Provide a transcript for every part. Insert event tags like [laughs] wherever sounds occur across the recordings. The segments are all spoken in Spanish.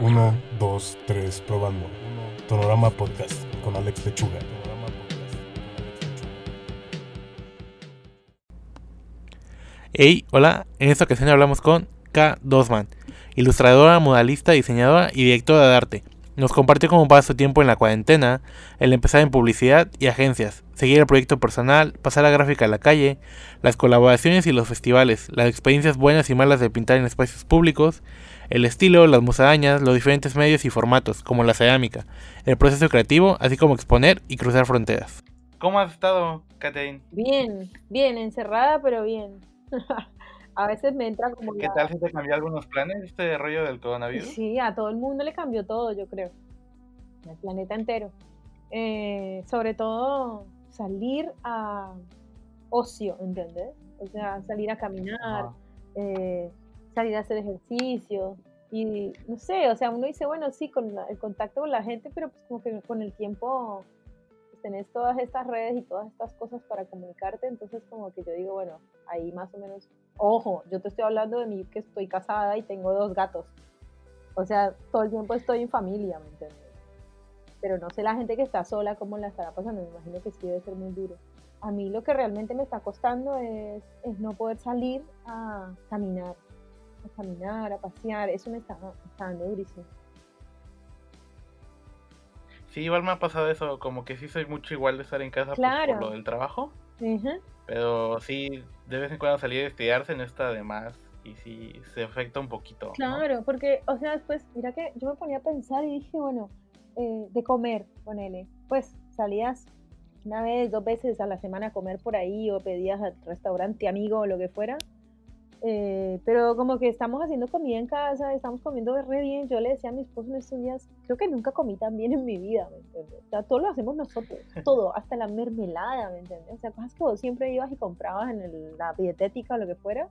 1, 2, 3, probando. Tonorama Podcast con Alex Lechuga. Hey, hola, en esta ocasión hablamos con K. Dosman, ilustradora, modalista, diseñadora y directora de arte. Nos compartió cómo pasa su tiempo en la cuarentena, el empezar en publicidad y agencias, seguir el proyecto personal, pasar la gráfica a la calle, las colaboraciones y los festivales, las experiencias buenas y malas de pintar en espacios públicos, el estilo, las musarañas, los diferentes medios y formatos, como la cerámica, el proceso creativo, así como exponer y cruzar fronteras. ¿Cómo has estado, Catherine? Bien, bien, encerrada, pero bien. [laughs] a veces me entra como... ¿Qué tal si te cambió algunos planes este rollo del coronavirus? Sí, a todo el mundo le cambió todo, yo creo. El planeta entero. Eh, sobre todo salir a ocio, ¿entendés? O sea, salir a caminar, eh, salir a hacer ejercicio. Y no sé, o sea, uno dice, bueno, sí, con el contacto con la gente, pero pues como que con el tiempo tenés todas estas redes y todas estas cosas para comunicarte, entonces como que yo digo, bueno, ahí más o menos, ojo, yo te estoy hablando de mí que estoy casada y tengo dos gatos. O sea, todo el tiempo estoy en familia, ¿me entiendes? Pero no sé la gente que está sola cómo la estará pasando, me imagino que sí debe ser muy duro. A mí lo que realmente me está costando es, no poder salir a caminar, a caminar, a pasear, eso me está, dando durísimo. Sí, igual me ha pasado eso, como que sí soy mucho igual de estar en casa pues, por lo del trabajo. Pero sí, de vez en cuando salir a estudiarse no está de más y sí se afecta un poquito. Claro, porque, o sea, después, mira que yo me ponía a pensar y dije, bueno, eh, de comer, ponele, pues salías una vez, dos veces a la semana a comer por ahí o pedías al restaurante amigo o lo que fuera eh, pero como que estamos haciendo comida en casa, estamos comiendo re bien. Yo le decía a mi esposo en estos días, creo que nunca comí tan bien en mi vida, ¿me entiendes? O sea, todo lo hacemos nosotros, [laughs] todo, hasta la mermelada, ¿me entiendes? O sea, cosas que vos siempre ibas y comprabas en la dietética o lo que fuera.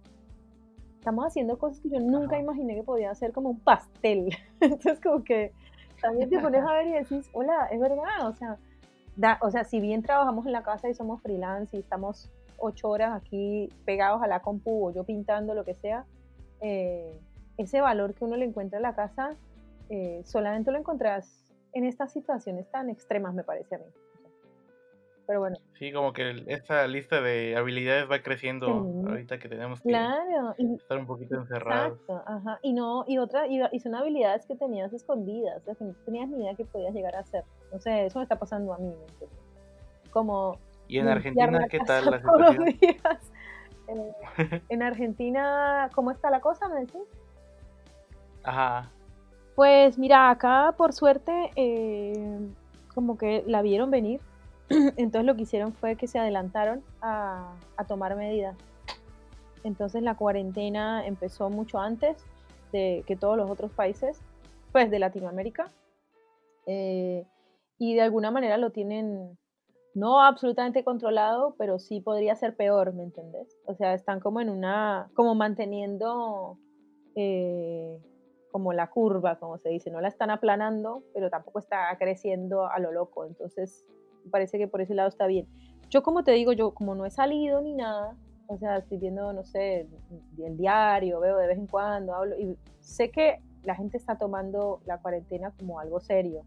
Estamos haciendo cosas que yo nunca imaginé que podía hacer, como un pastel. [laughs] Entonces, como que también te pones a ver y decís, hola, es verdad, o sea, da, o sea, si bien trabajamos en la casa y somos freelance y estamos ocho horas aquí pegados a la compu o yo pintando, lo que sea, eh, ese valor que uno le encuentra en la casa, eh, solamente lo encontrás en estas situaciones tan extremas, me parece a mí. Pero bueno. Sí, como que esta lista de habilidades va creciendo ahorita que tenemos que estar un poquito encerrados. Exacto, ajá. Y no, y otra, y, son habilidades que tenías escondidas, que no tenías ni idea que podías llegar a hacer. No sé, eso me está pasando a mí. Como ¿Y en Argentina qué tal la [laughs] situación? Eh, [laughs] en Argentina, ¿cómo está la cosa, me decís? Ajá. Pues mira, acá por suerte, eh, como que la vieron venir. [clears throat] Entonces lo que hicieron fue que se adelantaron a, tomar medidas. Entonces la cuarentena empezó mucho antes de que todos los otros países, pues de Latinoamérica. Eh, y de alguna manera lo tienen no absolutamente controlado, pero sí podría ser peor, ¿me entendés? O sea, están como en una, como manteniendo eh, como la curva, como se dice, no la están aplanando, pero tampoco está creciendo a lo loco, entonces parece que por ese lado está bien. Yo como te digo, yo como no he salido ni nada, o sea, estoy viendo, no sé, el diario, veo de vez en cuando, hablo, y sé que la gente está tomando la cuarentena como algo serio,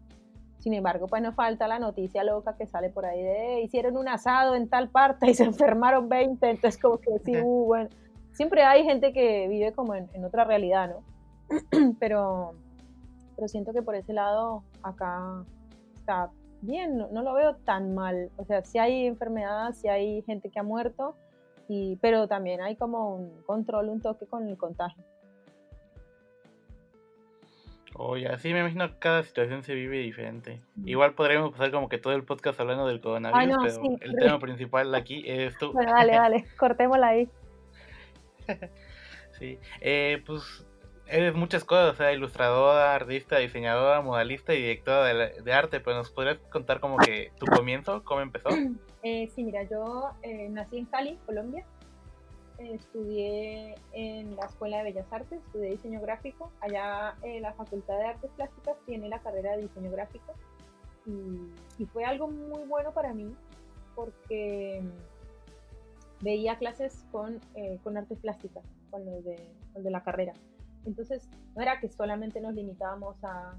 sin embargo, pues no falta la noticia loca que sale por ahí de hicieron un asado en tal parte y se [laughs] enfermaron 20, entonces como que sí, uh, bueno, siempre hay gente que vive como en, otra realidad, ¿no? [clears throat] pero, pero siento que por ese lado acá está bien, no, no, lo veo tan mal, o sea, sí hay enfermedades, sí hay gente que ha muerto, y, pero también hay como un control, un toque con el contagio. Oye, así me imagino que cada situación se vive diferente. Igual podríamos pasar como que todo el podcast hablando del coronavirus, pero el tema principal aquí es tú. Bueno, dale, dale, [laughs] cortémosla ahí. sí, eh, pues eres muchas cosas, o sea, ilustradora, artista, diseñadora, modalista y directora de, arte, pero nos podrías contar como que tu comienzo, cómo empezó. [clears throat] Eh, sí, mira, yo eh, nací en Cali, Colombia, estudié en la Escuela de Bellas Artes, estudié diseño gráfico. Allá eh, la Facultad de Artes Plásticas tiene la carrera de diseño gráfico. Y, fue algo muy bueno para mí porque veía clases con, eh, con artes plásticas, con los, de, la carrera. Entonces, no era que solamente nos limitábamos a,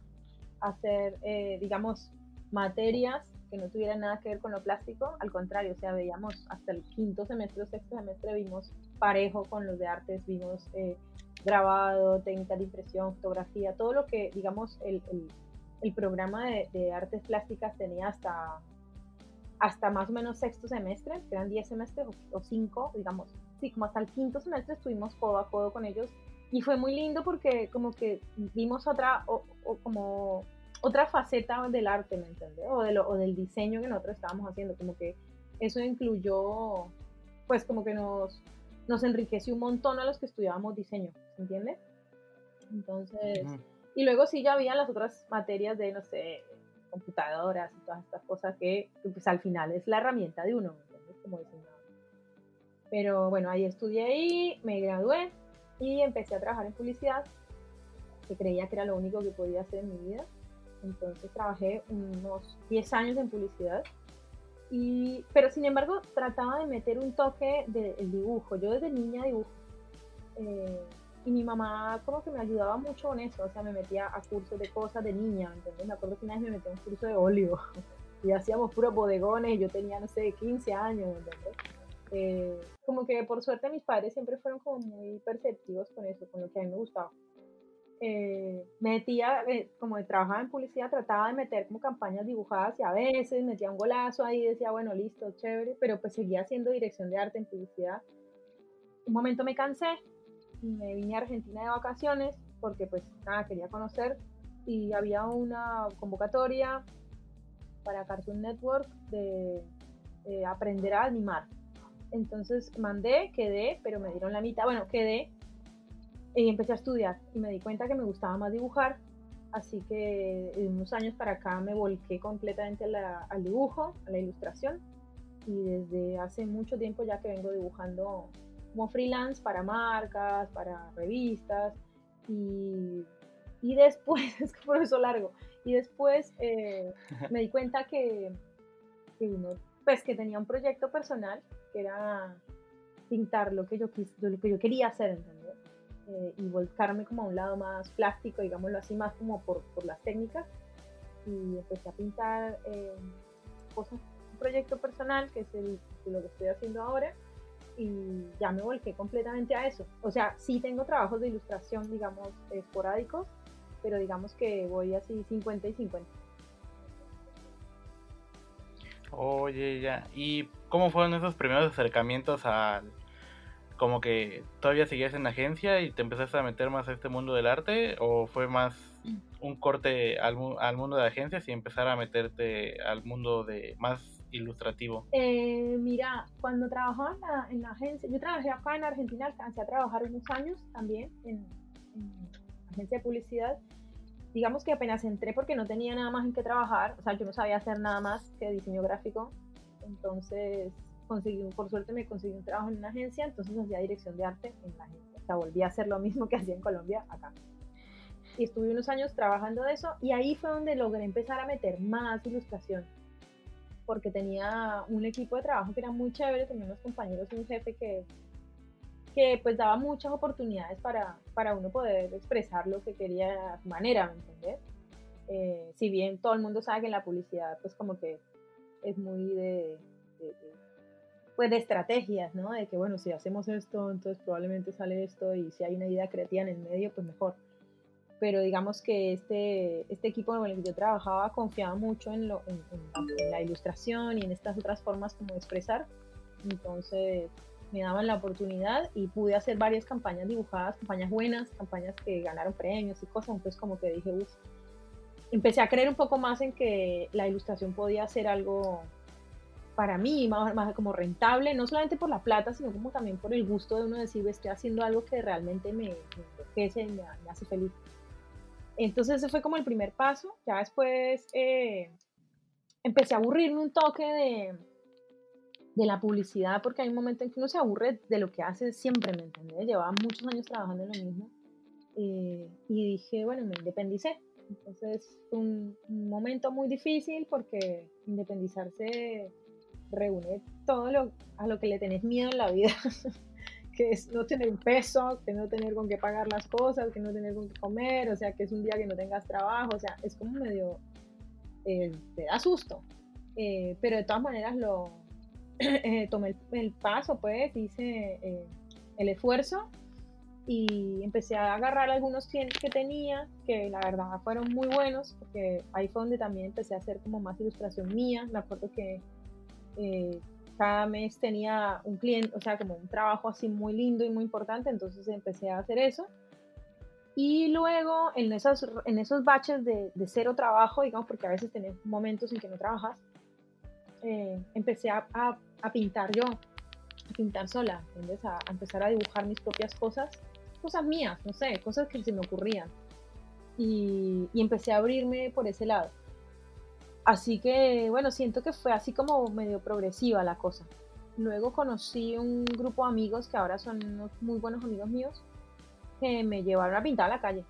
hacer, eh, digamos, materias que no tuvieran nada que ver con lo plástico, al contrario, o sea, veíamos hasta el quinto semestre o sexto semestre, vimos parejo con los de artes, vimos eh, grabado, técnicas de impresión, fotografía, todo lo que, digamos, el, el, programa de, de, artes plásticas tenía hasta, hasta más o menos sexto semestre, que eran 10 semestres o 5, digamos, sí, como hasta el quinto semestre estuvimos codo a codo con ellos y fue muy lindo porque como que vimos otra, o, como otra faceta del arte, ¿me entiendes? O, de o del diseño que nosotros estábamos haciendo, como que eso incluyó, pues como que nos, nos enriqueció un montón a los que estudiábamos diseño, ¿se entiende? Entonces, y luego sí ya había las otras materias de, no sé, computadoras y todas estas cosas que, pues al final es la herramienta de uno, ¿me entiendes? Como diseñador. Pero bueno, ahí estudié ahí, me gradué y empecé a trabajar en publicidad, que creía que era lo único que podía hacer en mi vida. Entonces trabajé unos 10 años en publicidad. Y, pero sin embargo trataba de meter un toque del dibujo. Yo desde niña dibujo. Eh, y mi mamá como que me ayudaba mucho con eso. O sea, me metía a cursos de cosas de niña. ¿entendés? Me acuerdo que una vez me metí a un curso de óleo. [laughs] Y hacíamos puros bodegones. Yo tenía, no sé, 15 años. Eh, como que por suerte mis padres siempre fueron como muy perceptivos con eso, con lo que a mí me gustaba. Eh, metía, eh, como trabajaba en publicidad, trataba de meter como campañas dibujadas y a veces metía un golazo ahí decía, bueno, listo, chévere, pero pues seguía haciendo dirección de arte en publicidad. Un momento me cansé, me vine a Argentina de vacaciones porque pues nada, quería conocer y había una convocatoria para Cartoon Network de aprender a animar. Entonces mandé, quedé, pero me dieron la mitad. Bueno, quedé y empecé a estudiar y me di cuenta que me gustaba más dibujar. Así que de unos años para acá me volqué completamente al dibujo, a la ilustración. Y desde hace mucho tiempo ya que vengo dibujando como freelance para marcas, para revistas. Y, y después, [laughs] es que por eso largo, y después eh, me di cuenta que, que uno, pues que tenía un proyecto personal que era pintar lo que yo, lo que yo quería hacer, ¿entendés? Eh, y volcarme como a un lado más plástico, digámoslo así, más como por, por las técnicas. Y empecé a pintar eh, cosas, un proyecto personal, que es el, lo que estoy haciendo ahora, y ya me volqué completamente a eso. O sea, sí tengo trabajos de ilustración, digamos, esporádicos, pero digamos que voy así 50 y 50. Oye, ya. ¿Y cómo fueron esos primeros acercamientos al... como que todavía seguías en la agencia y te empezaste a meter más a este mundo del arte? ¿O fue más un corte al, al mundo de agencias y empezar a meterte al mundo de más ilustrativo? Eh, mira, cuando trabajaba en la, agencia, yo trabajé acá en Argentina, alcancé a trabajar unos años también en, en agencia de publicidad digamos que apenas entré porque no tenía nada más en qué trabajar, o sea, yo no sabía hacer nada más que diseño gráfico, entonces conseguí, por suerte me conseguí un trabajo en una agencia, entonces hacía dirección de arte en la agencia, o sea, volví a hacer lo mismo que [laughs] hacía en Colombia acá. Y estuve unos años trabajando de eso y ahí fue donde logré empezar a meter más ilustración, porque tenía un equipo de trabajo que era muy chévere, tenía unos compañeros y un jefe que que pues daba muchas oportunidades para, para uno poder expresar lo que quería a su manera, ¿me entiendes? Eh, si bien todo el mundo sabe que en la publicidad pues como que es muy de, pues de estrategias, ¿no? De que bueno, si hacemos esto, entonces probablemente sale esto y si hay una idea creativa en el medio, pues mejor. Pero digamos que este, este equipo con el que yo trabajaba confiaba mucho en, lo, en la ilustración y en estas otras formas como de expresar. Entonces, me daban la oportunidad y pude hacer varias campañas dibujadas, campañas buenas, campañas que ganaron premios y cosas, entonces como que dije, uff, empecé a creer un poco más en que la ilustración podía ser algo para mí más, más como rentable, no solamente por la plata, sino como también por el gusto de uno decir, estoy haciendo algo que realmente me, enriquece y me, hace feliz. Entonces ese fue como el primer paso, ya después eh, empecé a aburrirme un toque de de la publicidad, porque hay un momento en que uno se aburre de lo que hace siempre, ¿me entiendes? Llevaba muchos años trabajando en lo mismo eh, y dije, bueno, me independicé. Entonces fue un, momento muy difícil porque independizarse reúne todo lo, a lo que le tenés miedo en la vida, [laughs] que es no tener peso, que no tener con qué pagar las cosas, que no tener con qué comer, o sea, que es un día que no tengas trabajo, o sea, es como medio, eh, te da susto, eh, pero de todas maneras lo [clears throat] eh, tomé el, paso, pues, hice el esfuerzo y empecé a agarrar algunos clientes que tenía, que la verdad fueron muy buenos, porque ahí fue donde también empecé a hacer como más ilustración mía, me acuerdo que cada mes tenía un cliente, o sea, como un trabajo así muy lindo y muy importante, entonces empecé a hacer eso. Y luego en esos, en esos baches de, de cero trabajo, digamos, porque a veces tenés momentos en que no trabajas, eh, empecé a, a, pintar yo, a pintar sola, ¿entiendes? A, a, empezar a dibujar mis propias cosas, cosas mías, no sé, cosas que se me ocurrían. Y, y empecé a abrirme por ese lado. Así que, bueno, siento que fue así como medio progresiva la cosa. Luego conocí un grupo de amigos que ahora son unos muy buenos amigos míos que me llevaron a pintar a la calle.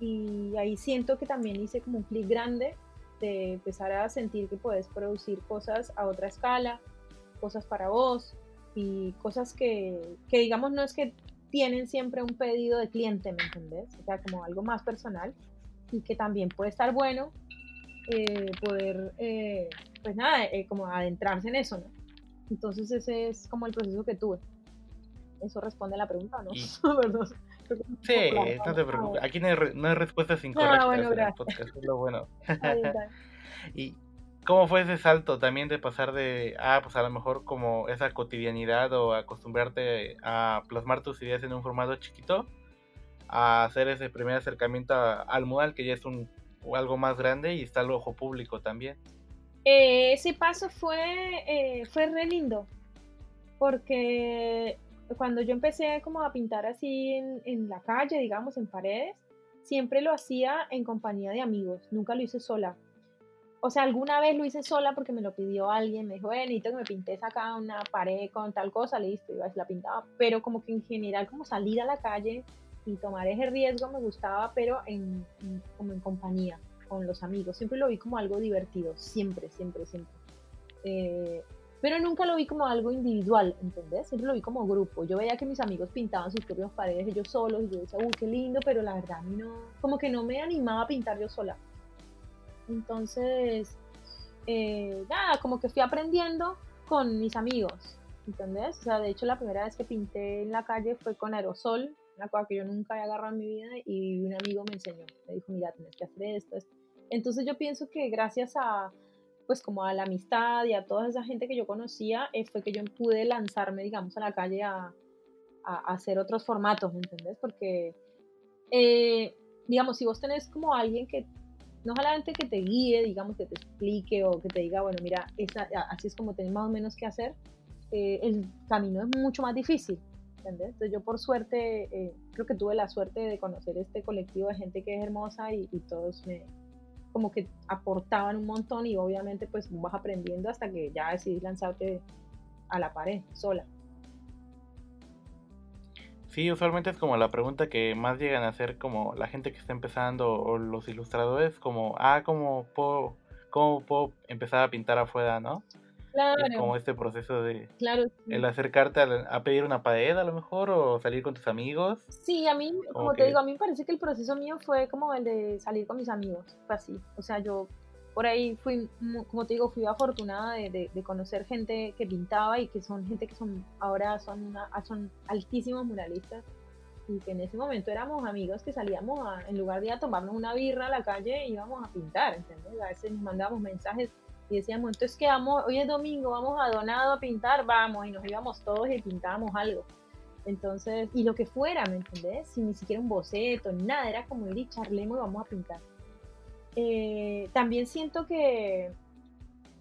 Y ahí siento que también hice como un clic grande de empezar a sentir que puedes producir cosas a otra escala, cosas para vos y cosas que, que digamos no es que tienen siempre un pedido de cliente, ¿me entendés? O sea, como algo más personal y que también puede estar bueno eh, poder, eh, pues nada, eh, como adentrarse en eso, ¿no? Entonces ese es como el proceso que tuve. Eso responde a la pregunta, ¿no? [laughs] Sí, no te preocupes. Aquí no hay, no hay respuestas incorrectas ah, en el podcast, es lo bueno. [laughs] [laughs] ¿Y cómo fue ese salto también de pasar de, ah, pues a lo mejor como esa cotidianidad o acostumbrarte a plasmar tus ideas en un formato chiquito, a hacer ese primer acercamiento al mural, que ya es un algo más grande y está el ojo público también. Eh, ese paso fue, eh, fue re lindo, porque cuando yo empecé como a pintar así en, en, la calle, digamos, en paredes, siempre lo hacía en compañía de amigos, nunca lo hice sola. O sea, alguna vez lo hice sola porque me lo pidió alguien, me dijo, necesito que me pintes acá una pared con tal cosa, listo, y la pintaba, pero como que en general como salir a la calle y tomar ese riesgo me gustaba, pero en, como en compañía, con los amigos. Siempre lo vi como algo divertido, siempre, siempre, siempre. Eh, pero nunca lo vi como algo individual, ¿entendés? Siempre lo vi como grupo. Yo veía que mis amigos pintaban sus propias paredes ellos solos y yo decía, uy, qué lindo, pero la verdad a mí no, como que no me animaba a pintar yo sola. Entonces, eh, nada, como que fui aprendiendo con mis amigos, ¿entendés? O sea, de hecho la primera vez que pinté en la calle fue con aerosol, una cosa que yo nunca había agarrado en mi vida y un amigo me enseñó, me dijo, mira, tienes que hacer esto, esto. Entonces yo pienso que gracias a, pues como a la amistad y a toda esa gente que yo conocía, eh, fue que yo pude lanzarme, digamos, a la calle a, a, hacer otros formatos, ¿me entendés? Porque, eh, digamos, si vos tenés como alguien que, no solamente que te guíe, digamos, que te explique o que te diga, bueno, mira, esa, así es como tenés más o menos que hacer, eh, el camino es mucho más difícil. Entonces yo por suerte, eh, creo que tuve la suerte de conocer este colectivo de gente que es hermosa y, todos me como que aportaban un montón y obviamente pues vas aprendiendo hasta que ya decidís lanzarte a la pared sola. Sí, usualmente es como la pregunta que más llegan a hacer como la gente que está empezando o los ilustradores, como, ah, ¿cómo puedo, cómo puedo empezar a pintar afuera, no? Como este proceso de el acercarte a, pedir una pared a lo mejor o salir con tus amigos. Sí, a mí, como, te digo, a mí me parece que el proceso mío fue como el de salir con mis amigos, fue así. O sea, yo por ahí fui, como te digo, fui afortunada de, de, conocer gente que pintaba y que son gente que son ahora son, una, son altísimos muralistas y que en ese momento éramos amigos que salíamos en lugar de ir a tomarnos una birra a la calle íbamos a pintar, ¿entendés? A veces nos mandábamos mensajes y decíamos, entonces que vamos, hoy es domingo, vamos a Donado a pintar, vamos, y nos íbamos todos y pintábamos algo. Entonces, y lo que fuera, ¿me entendés? Sin ni siquiera un boceto, nada, era como ir y charlemos y vamos a pintar. Eh, también siento que,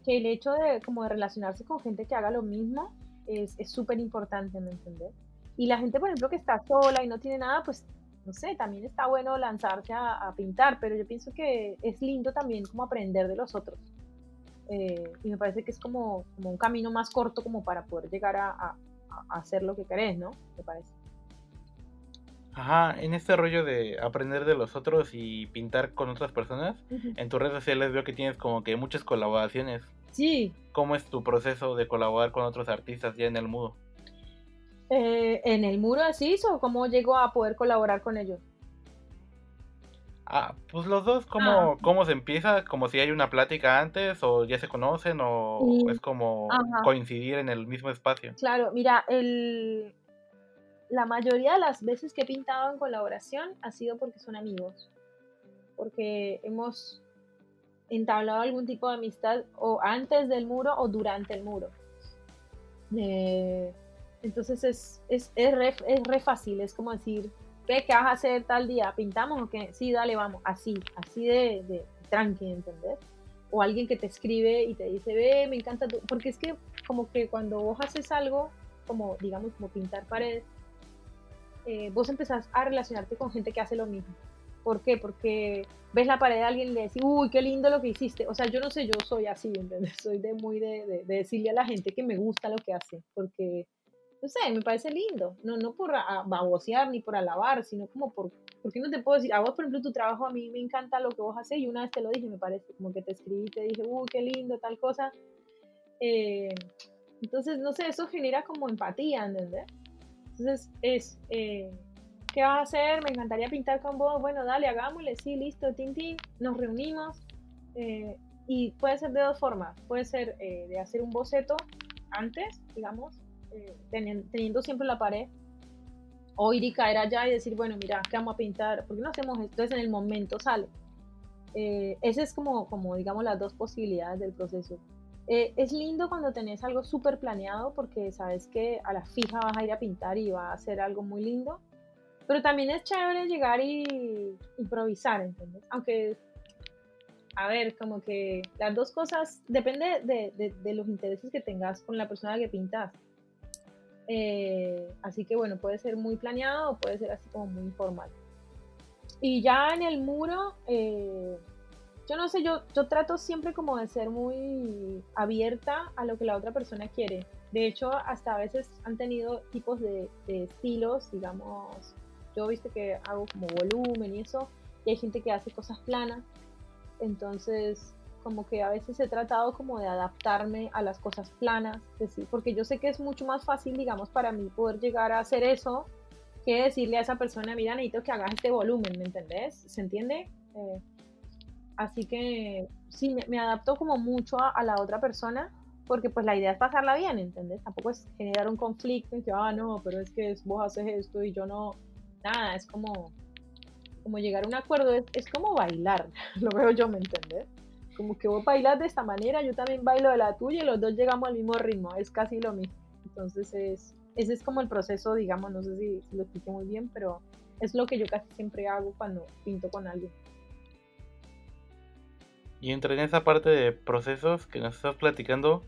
que el hecho de, como de relacionarse con gente que haga lo mismo es súper importante, ¿me entendés? Y la gente, por ejemplo, que está sola y no tiene nada, pues, no sé, también está bueno lanzarse a, a pintar, pero yo pienso que es lindo también como aprender de los otros. Eh, y me parece que es como, como, un camino más corto como para poder llegar a, a, hacer lo que querés, ¿no? Me parece. Ajá, en este rollo de aprender de los otros y pintar con otras personas, en tus redes sociales veo que tienes como que muchas colaboraciones. Sí. ¿Cómo es tu proceso de colaborar con otros artistas ya en el mudo? Eh, ¿En el muro así o cómo llegó a poder colaborar con ellos? Ah, pues los dos, ¿cómo, Ah. ¿cómo se empieza? ¿Como si hay una plática antes o ya se conocen o es como Ajá. coincidir en el mismo espacio? Claro, mira, el, la mayoría de las veces que he pintado en colaboración ha sido porque son amigos, porque hemos entablado algún tipo de amistad o antes del muro o durante el muro. Eh, entonces es, es, es, re, es re fácil, es como decir, ¿qué, ¿qué vas a hacer tal día? ¿Pintamos o qué? Sí, dale, vamos, así, así de, de tranqui, ¿entendés? O alguien que te escribe y te dice, ve, me encanta tu... Porque es que como que cuando vos haces algo, como digamos, como pintar paredes, eh, vos empezás a relacionarte con gente que hace lo mismo. ¿Por qué? Porque ves la pared de alguien y le decís, uy, qué lindo lo que hiciste. O sea, yo no sé, yo soy así, ¿entendés? Soy de muy de, de, de decirle a la gente que me gusta lo que hace, porque, no sé, me parece lindo. No, no por babosear ni por alabar, sino como por, porque no te puedo decir, a vos, por ejemplo, tu trabajo, a mí me encanta lo que vos haces y una vez te lo dije, me parece, como que te escribí te dije, uy, qué lindo, tal cosa. Eh, entonces, no sé, eso genera como empatía, ¿entendés? Entonces, es, eh, ¿qué vas a hacer? Me encantaría pintar con vos. Bueno, dale, hagámosle, sí, listo, tin, tin. Nos reunimos. eh, y puede ser de dos formas. Puede ser eh, de hacer un boceto antes, digamos, eh, teni- teniendo siempre la pared. O ir y caer allá y decir, bueno, mira, ¿qué vamos a pintar? ¿Por qué no hacemos esto? Entonces en el momento sale. Eh, esa es como, como, digamos, las dos posibilidades del proceso. Eh, es lindo cuando tenés algo súper planeado porque sabes que a la fija vas a ir a pintar y va a ser algo muy lindo. Pero también es chévere llegar y improvisar, ¿entendés? Aunque, a ver, como que las dos cosas, depende de, de- de los intereses que tengas con la persona que pintas. Eh, así que bueno, puede ser muy planeado o puede ser así como muy informal. Y ya en el muro, eh, yo no sé, yo, yo trato siempre como de ser muy abierta a lo que la otra persona quiere. De hecho, hasta a veces han tenido tipos de, de estilos, digamos, yo viste que hago como volumen y eso, y hay gente que hace cosas planas. Entonces, como que a veces he tratado como de adaptarme a las cosas planas, decir, porque yo sé que es mucho más fácil, digamos, para mí poder llegar a hacer eso que decirle a esa persona, mira, necesito que hagas este volumen, ¿me entendés? ¿Se entiende? Eh, así que sí, me, me adapto como mucho a, a la otra persona, porque pues la idea es pasarla bien, ¿entendés? Tampoco es generar un conflicto en que, ah, no, pero es que vos haces esto y yo no, nada, es como, como llegar a un acuerdo, es, es como bailar, [laughs] lo veo yo, ¿me entendés? Como que vos bailas de esta manera, yo también bailo de la tuya y los dos llegamos al mismo ritmo, es casi lo mismo. Entonces es, ese es como el proceso, digamos, no sé si, lo expliqué muy bien, pero es lo que yo casi siempre hago cuando pinto con alguien. Y entre en esa parte de procesos que nos estás platicando,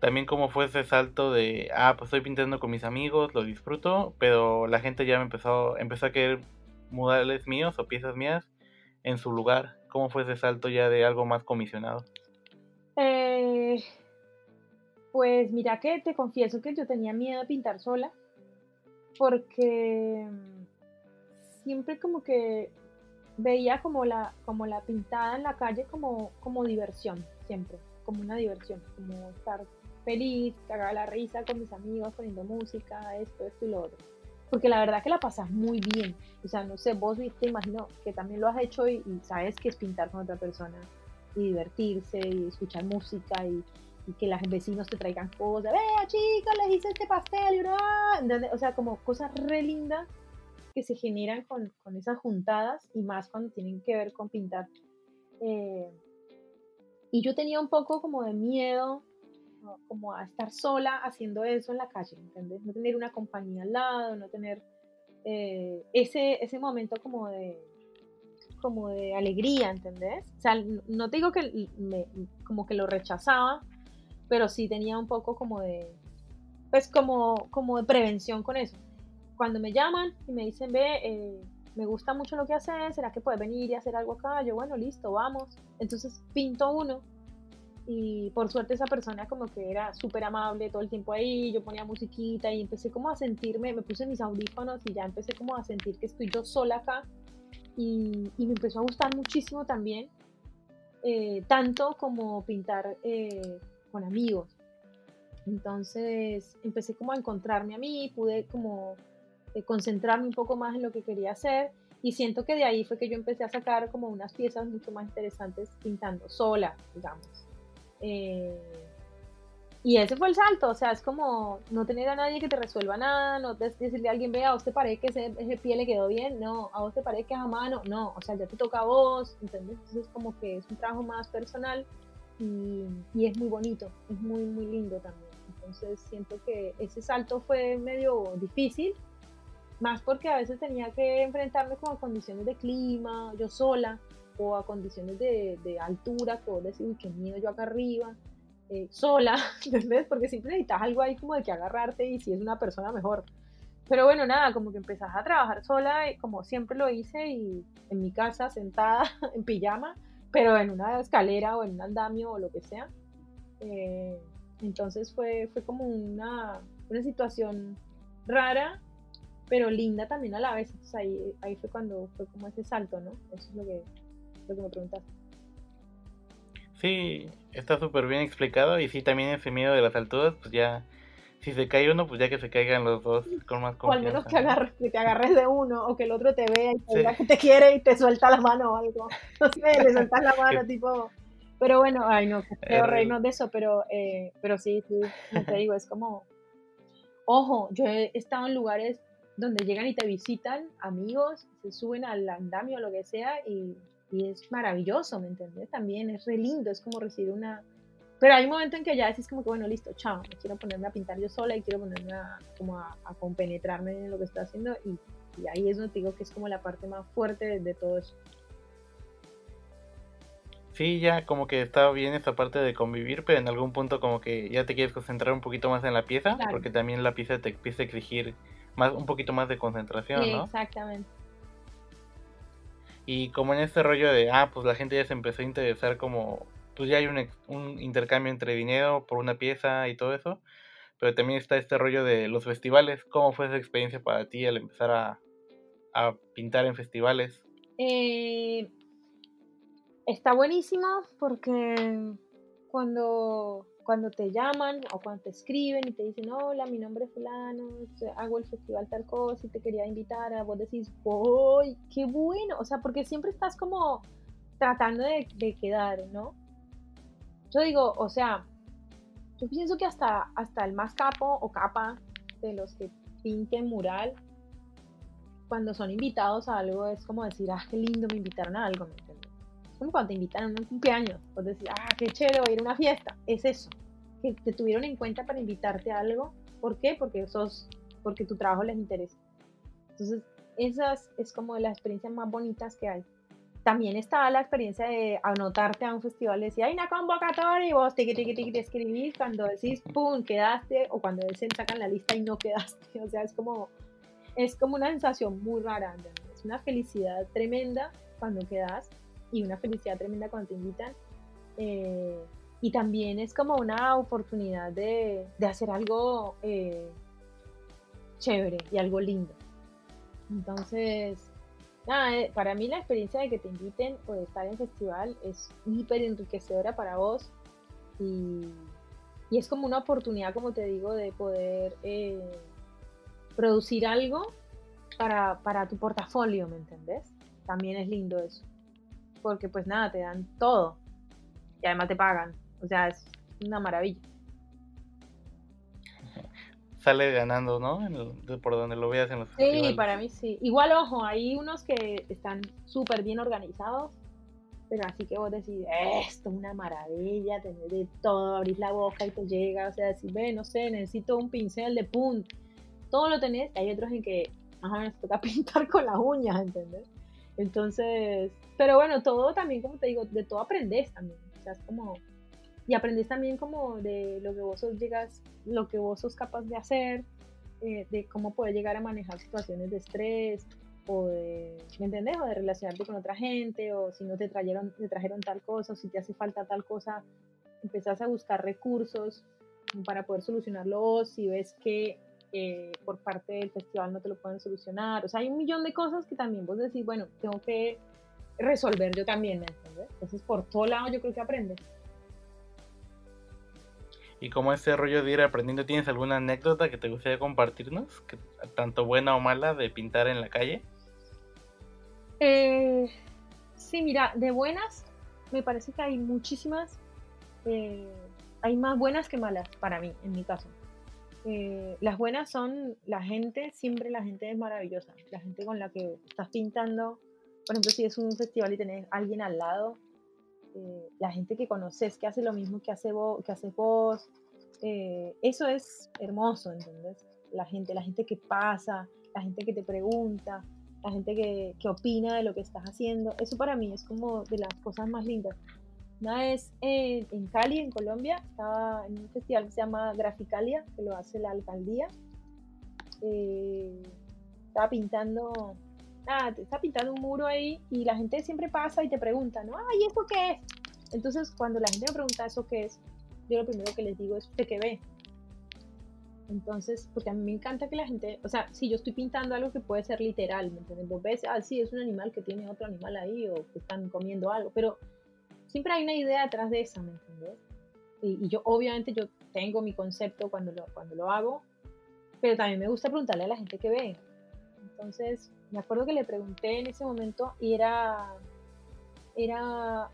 también cómo fue ese salto de, ah, pues estoy pintando con mis amigos, lo disfruto, pero la gente ya me empezó, empezó a querer murales míos o piezas mías en su lugar. ¿Cómo fue ese salto ya de algo más comisionado? Eh, pues mira que te confieso que yo tenía miedo de pintar sola, porque mm, siempre como que veía como la, como la pintada en la calle como, como diversión, siempre, como una diversión, como estar feliz, cagar la risa con mis amigos, poniendo música, esto, esto y lo otro. Porque la verdad que la pasas muy bien. O sea, no sé, vos te imagino que también lo has hecho y, sabes que es pintar con otra persona y divertirse y escuchar música y, que los vecinos te traigan cosas. Vea, chicos, les hice este pastel. ¿entendés? O sea, como cosas re lindas que se generan con, con esas juntadas y más cuando tienen que ver con pintar. Eh, y yo tenía un poco como de miedo ¿no? Como a estar sola haciendo eso en la calle, ¿entendés? No tener una compañía al lado, no tener eh, ese, ese momento como de como de alegría, ¿entendés? O sea, no te digo que me, como que lo rechazaba, pero sí tenía un poco como de, pues como, como de prevención con eso. Cuando me llaman y me dicen, ve, eh, me gusta mucho lo que haces, ¿será que puedes venir y hacer algo acá? Yo, bueno, listo, vamos. Entonces pinto uno y por suerte esa persona como que era súper amable todo el tiempo ahí, yo ponía musiquita y empecé como a sentirme, me puse mis audífonos y ya empecé como a sentir que estoy yo sola acá y, me empezó a gustar muchísimo también, eh, tanto como pintar eh, con amigos. Entonces empecé como a encontrarme a mí, pude como eh, concentrarme un poco más en lo que quería hacer y siento que de ahí fue que yo empecé a sacar como unas piezas mucho más interesantes pintando sola, digamos. Eh, y ese fue el salto, o sea, es como no tener a nadie que te resuelva nada, no decirle a alguien, vea, a vos te parece que ese, pie le quedó bien, no, a vos te parece que es a mano, no, o sea, ya te toca a vos, ¿entendés? Entonces como que es un trabajo más personal y, y es muy bonito, es muy, muy lindo también. Entonces siento que ese salto fue medio difícil, más porque a veces tenía que enfrentarme con condiciones de clima, yo sola, o a condiciones de, de altura, que vos decís, uy, qué miedo yo acá arriba, eh, sola, [laughs] ¿entendés? Porque siempre necesitas algo ahí como de que agarrarte y si es una persona mejor. Pero bueno, nada, como que empezás a trabajar sola, como siempre lo hice, y en mi casa, sentada, [laughs] en pijama, pero en una escalera o en un andamio o lo que sea. Eh, entonces fue, fue como una, una situación rara, pero linda también a la vez. Entonces ahí, ahí fue cuando fue como ese salto, ¿no? Eso es lo que, lo que me preguntaste. Sí, está súper bien explicado y sí, también ese miedo de las alturas, pues ya, si se cae uno, pues ya que se caigan los dos con más confianza. O al menos que, agarres, que te agarres de uno o que el otro te vea y te diga que te quiere y te suelta la mano o algo. [laughs] No sé, le sueltas la mano, tipo... Pero bueno, ay no, creo reírnos de eso, pero, eh, pero sí, sí, te digo, es como... Ojo, yo he estado en lugares donde llegan y te visitan amigos, se suben al andamio o lo que sea y y es maravilloso, ¿me entiendes? También es re lindo, es como recibir una... Pero hay un momento en que ya decís como que, bueno, listo, chao, quiero ponerme a pintar yo sola y quiero ponerme a, como a, compenetrarme en lo que estoy haciendo y, y, ahí es donde te digo que es como la parte más fuerte de, de todo eso. Sí, ya como que está bien esa parte de convivir, pero en algún punto como que ya te quieres concentrar un poquito más en la pieza, porque también la pieza te empieza a exigir más un poquito más de concentración, sí, ¿no? Exactamente. Y como en este rollo de, ah, pues la gente ya se empezó a interesar como, pues ya hay un, intercambio entre dinero por una pieza y todo eso, pero también está este rollo de los festivales. ¿Cómo fue esa experiencia para ti al empezar a, a pintar en festivales? Eh, está buenísimo porque cuando cuando te llaman o cuando te escriben y te dicen, hola, mi nombre es fulano, hago el festival tal cosa y te quería invitar, vos decís, ¡uy, qué bueno! O sea, porque siempre estás como tratando de, de, quedar, ¿no? Yo digo, o sea, yo pienso que hasta, hasta el más capo o capa de los que pinten mural, cuando son invitados a algo, es como decir, ah, qué lindo, me invitaron a algo, ¿me como cuando te invitan a un cumpleaños, o decir, ah, qué chévere, voy a ir a una fiesta. Es eso, que te tuvieron en cuenta para invitarte a algo. ¿Por qué? Porque, sos, porque tu trabajo les interesa. Entonces, esas es como de las experiencias más bonitas que hay. También está la experiencia de anotarte a un festival decir, hay una convocatoria y vos te escribís cuando decís, pum, quedaste, o cuando dicen, sacan la lista y no quedaste. [laughs] O sea, es como, es como una sensación muy rara, es una felicidad tremenda cuando quedas y una felicidad tremenda cuando te invitan. Eh, y también es como una oportunidad de, de hacer algo eh, chévere y algo lindo. Entonces, nada, eh, para mí la experiencia de que te inviten o de estar en festival es hiper enriquecedora para vos y, y es como una oportunidad, como te digo, de poder producir algo para, para tu portafolio, ¿me entendés? También es lindo eso porque pues nada, te dan todo y además te pagan. O sea, es una maravilla. Sale ganando, ¿no? por donde lo veas en los Sí, para mí sí. Igual, ojo, hay unos que están súper bien organizados, pero así que vos decís, esto es una maravilla, tener de todo, abrís la boca y te llega, o sea, decís, ve, no sé, necesito un pincel de punta, todo lo tenés, hay otros en que, ajá, toca [laughs] pintar con las uñas, ¿entendés? Entonces, pero bueno, todo también, como te digo, de todo aprendes también. O sea, es como, y aprendes también como de lo que vos sos, llegas, lo que vos sos capaz de hacer, eh, de cómo poder llegar a manejar situaciones de estrés, o de, ¿me entendés? O de relacionarte con otra gente, o si no te trajeron, te trajeron tal cosa, o si te hace falta tal cosa, empezás a buscar recursos para poder solucionarlo, si ves que eh, por parte del festival no te lo pueden solucionar. O sea, hay un millón de cosas que también vos decís, bueno, tengo que resolver yo también, ¿me entiendes? Entonces, por todo lado yo creo que aprendes. Y como ese rollo de ir aprendiendo, ¿tienes alguna anécdota que te gustaría compartirnos? Que, tanto buena o mala de pintar en la calle. Eh, sí, mira, de buenas me parece que hay muchísimas. eh, hay más buenas que malas para mí, en mi caso. Eh, las buenas son la gente, siempre la gente es maravillosa. La gente con la que estás pintando, por ejemplo, si es un festival y tenés alguien al lado, eh, la gente que conoces, que hace lo mismo que, hace vos, que haces vos, eh, eso es hermoso, ¿entendés? La gente, la gente que pasa, la gente que te pregunta, la gente que, que opina de lo que estás haciendo, eso para mí es como de las cosas más lindas. Una vez en, en Cali, en Colombia, estaba en un festival que se llama Graficalia, que lo hace la alcaldía. Eh, estaba pintando, nada, te pintando un muro ahí y la gente siempre pasa y te pregunta, ¿no? Ay, ¿esto qué es? Entonces, cuando la gente me pregunta eso qué es, yo lo primero que les digo es, ¿usted qué ve? Entonces, porque a mí me encanta que la gente, o sea, si yo estoy pintando algo que puede ser literal, ¿me entiendes? Vos ves, ah, sí, es un animal que tiene otro animal ahí o que están comiendo algo, pero siempre hay una idea detrás de eso, ¿me entiendes? Y, y yo, obviamente, yo tengo mi concepto cuando lo, cuando lo hago, pero también me gusta preguntarle a la gente que ve. Entonces, me acuerdo que le pregunté en ese momento y era, era,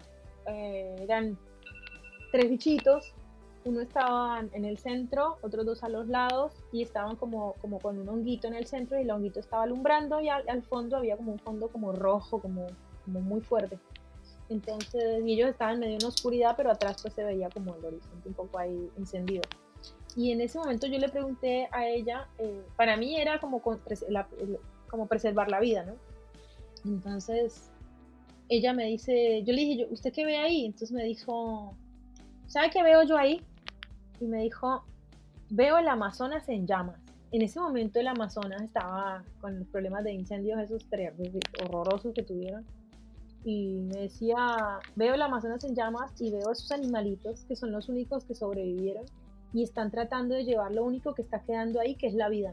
eh, eran tres bichitos uno estaba en el centro, otros dos a los lados y estaban como, como con un honguito en el centro y el honguito estaba alumbrando y al, al fondo había como un fondo como rojo, como, como muy fuerte. Entonces, y ellos estaban medio en oscuridad, pero atrás pues se veía como el horizonte un poco ahí encendido. Y en ese momento yo le pregunté a ella, eh, para mí era como, con, la, como preservar la vida, ¿no? Entonces, ella me dice, yo le dije, ¿usted qué ve ahí? Entonces me dijo, ¿sabe qué veo yo ahí? y me dijo, veo el Amazonas en llamas. En ese momento el Amazonas estaba con los problemas de incendios esos horrorosos que tuvieron. Y me decía, veo el Amazonas en llamas y veo esos animalitos que son los únicos que sobrevivieron y están tratando de llevar lo único que está quedando ahí, que es la vida.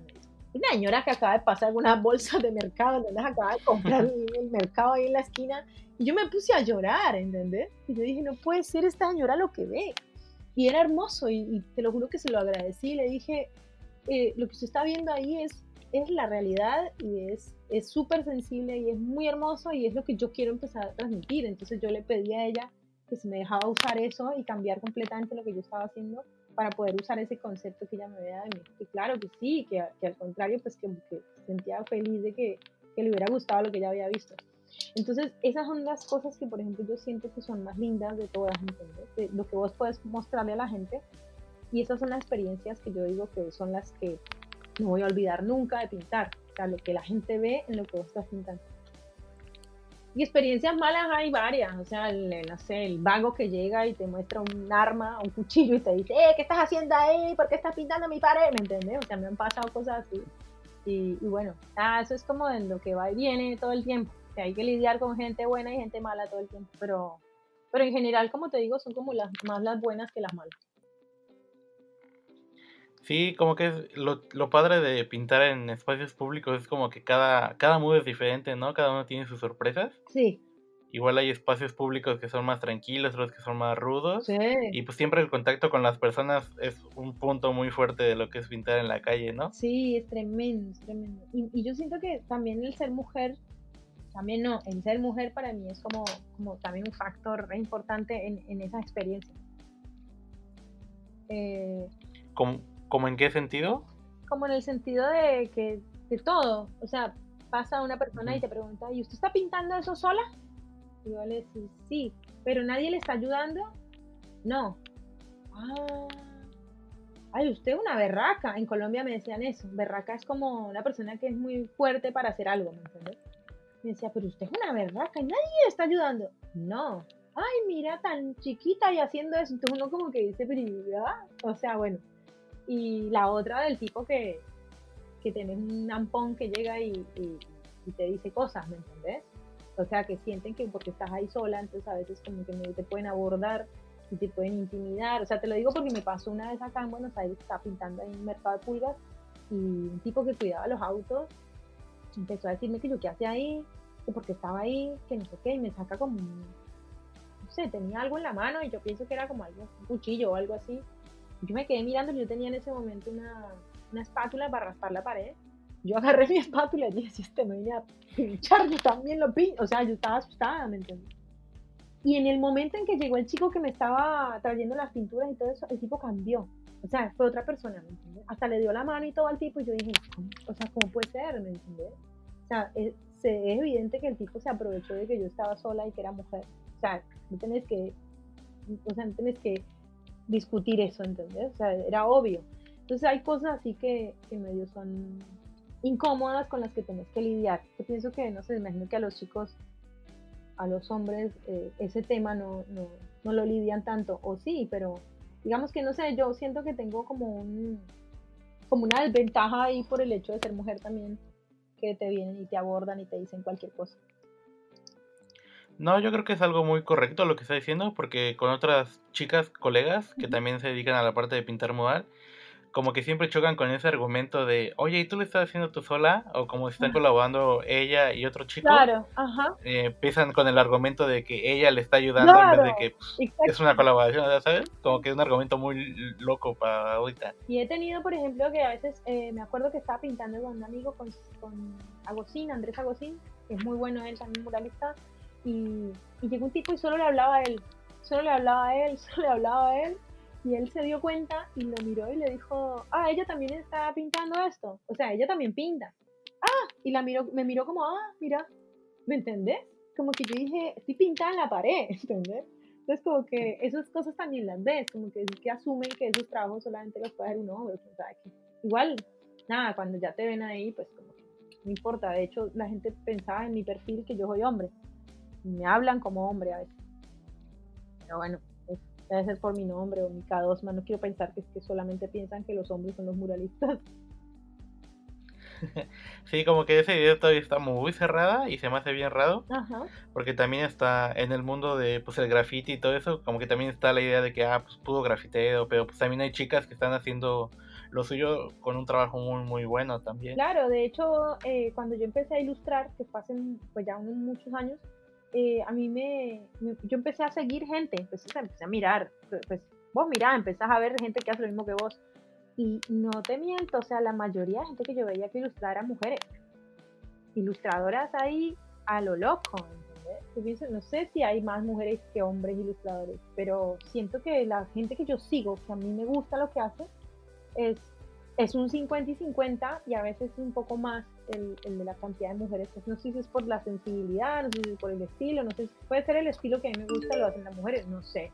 Una señora que acaba de pasar algunas bolsas de mercado, donde las acaba de comprar [laughs] en el mercado ahí en la esquina, y yo me puse a llorar, ¿entendés? Y yo dije, no puede ser esta señora lo que ve y era hermoso y, y, te lo juro que se lo agradecí. Le dije, eh, lo que usted está viendo ahí es, es la realidad y es súper sensible y es muy hermoso y es lo que yo quiero empezar a transmitir. Entonces yo le pedí a ella que se me dejaba usar eso y cambiar completamente lo que yo estaba haciendo para poder usar ese concepto que ella me había dado. Y claro que sí, que, que al contrario, pues que, que sentía feliz de que, que le hubiera gustado lo que ella había visto. Entonces, esas son las cosas que, por ejemplo, yo siento que son más lindas de todas, ¿entendés? De lo que vos puedes mostrarle a la gente. Y esas son las experiencias que yo digo que son las que no voy a olvidar nunca de pintar. O sea, lo que la gente ve en lo que vos estás pintando. Y experiencias malas hay varias. O sea, el, no sé, el vago que llega y te muestra un arma, un cuchillo y te dice, eh, ¿qué estás haciendo ahí? ¿Por qué estás pintando mi pared? ¿Me entendés? O sea, me han pasado cosas así. Y, y bueno, ah, eso es como en lo que va y viene todo el tiempo que hay que lidiar con gente buena y gente mala todo el tiempo, pero, pero en general, como te digo, son como las más las buenas que las malas. Sí, como que es lo, lo, padre de pintar en espacios públicos es como que cada, cada mood es diferente, ¿no? Cada uno tiene sus sorpresas. Sí. Igual hay espacios públicos que son más tranquilos, otros que son más rudos. Sí. Y pues siempre el contacto con las personas es un punto muy fuerte de lo que es pintar en la calle, ¿no? Sí, es tremendo, es tremendo. Y, y yo siento que también el ser mujer también no, el ser mujer para mí es como, como también un factor re importante en, en esa experiencia. Eh, ¿Cómo, ¿Cómo, en qué sentido? Como en el sentido de que de todo, o sea, pasa una persona y te pregunta, ¿y usted está pintando eso sola? Y yo le digo, sí, pero nadie le está ayudando. No. Ah, ay, usted es una berraca. En Colombia me decían eso. Berraca es como una persona que es muy fuerte para hacer algo, ¿me entiendes? Me decía, pero usted es una berraca y nadie le está ayudando. No. Ay, mira, tan chiquita y haciendo eso. Entonces uno como que dice, pero. O sea, bueno. Y la otra del tipo que, que tenés un ampón que llega y, te dice cosas, ¿me entendés? O sea, que sienten que porque estás ahí sola, entonces a veces como que te pueden abordar y te pueden intimidar. O sea, te lo digo porque me pasó una vez acá en Buenos Aires, estaba pintando ahí en un mercado de pulgas y un tipo que cuidaba los autos empezó a decirme que yo qué hacía ahí, que porque estaba ahí, que no sé qué, y me saca como, no sé, tenía algo en la mano y yo pienso que era como algo, un cuchillo o algo así. Yo me quedé mirando, yo tenía en ese momento una, una espátula para raspar la pared. Yo agarré [laughs] mi espátula y dije, si este me viene a pinchar, yo también lo pincho. O sea, yo estaba asustada, ¿me entiendes? Y en el momento en que llegó el chico que me estaba trayendo las pinturas y todo eso, el tipo cambió. O sea, fue otra persona, ¿me entiendes? Hasta le dio la mano y todo al tipo y yo dije, ¿cómo? o sea, ¿cómo puede ser? ¿Me entiendes? O sea, es, es evidente que el tipo se aprovechó de que yo estaba sola y que era mujer. O sea, no tenés que, o sea, no tenés que discutir eso, ¿entendés? O sea, era obvio. Entonces hay cosas así que, que medio son incómodas con las que tenés que lidiar. Yo pienso que, no sé, imagino que a los chicos, a los hombres, eh, ese tema no, no, no lo lidian tanto, o sí, pero digamos que no sé, yo siento que tengo como un como una desventaja ahí por el hecho de ser mujer también, que te vienen y te abordan y te dicen cualquier cosa. No, yo creo que es algo muy correcto lo que está diciendo, porque con otras chicas, colegas, que también se dedican a la parte de pintar modal, como que siempre chocan con ese argumento de, oye, ¿y tú lo estás haciendo tú sola? O como están colaborando ella y otro chico. Claro, ajá. Eh, empiezan con el argumento de que ella le está ayudando en vez de que pues, es una colaboración, ¿sabes? Como que es un argumento muy loco para ahorita. Y he tenido, por ejemplo, que a veces eh, me acuerdo que estaba pintando con un amigo, con, con Agosín, Andrés Agosín, que es muy bueno él, también muralista, y, y llegó un tipo y solo le hablaba a él, solo le hablaba a él, [laughs] solo le hablaba a él, y él se dio cuenta y lo miró y le dijo, ah, ella también está pintando esto. O sea, ella también pinta. Ah, y la miró, me miró como, ah, mira, ¿me entendés? Como que yo dije, estoy pintada en la pared, [laughs] ¿entendés? Entonces como que esas cosas también las ves, como que, que asumen que esos trabajos solamente los puede hacer un hombre. Igual, nada, cuando ya te ven ahí, pues como que no importa. De hecho, la gente pensaba en mi perfil que yo soy hombre. Me hablan como hombre a veces. Pero bueno, debe ser por mi nombre o mi K2, no quiero pensar que es que solamente piensan que los hombres son los muralistas. [laughs] Sí, como que ese video todavía está muy cerrada y se me hace bien raro. Porque también está en el mundo de pues el graffiti y todo eso, como que también está la idea de que ah, pues pudo grafiteo, pero pues también hay chicas que están haciendo lo suyo con un trabajo muy muy bueno también. Claro, de hecho, eh, cuando yo empecé a ilustrar, que pasen pues ya unos muchos años, eh, a mí me, yo empecé a seguir gente, pues, empecé a mirar, pues vos mirá, empezás a ver gente que hace lo mismo que vos. Y no te miento, o sea, la mayoría de gente que yo veía que ilustraba eran mujeres. Ilustradoras ahí a lo loco, ¿entendés? no sé si hay más mujeres que hombres ilustradores, pero siento que la gente que yo sigo, que a mí me gusta lo que hace, es es un 50 y 50 y a veces un poco más el, de la cantidad de mujeres. Pues no sé si es por la sensibilidad, no sé si es por el estilo, no sé si puede ser el estilo que a mí me gusta, lo hacen las mujeres, no sé.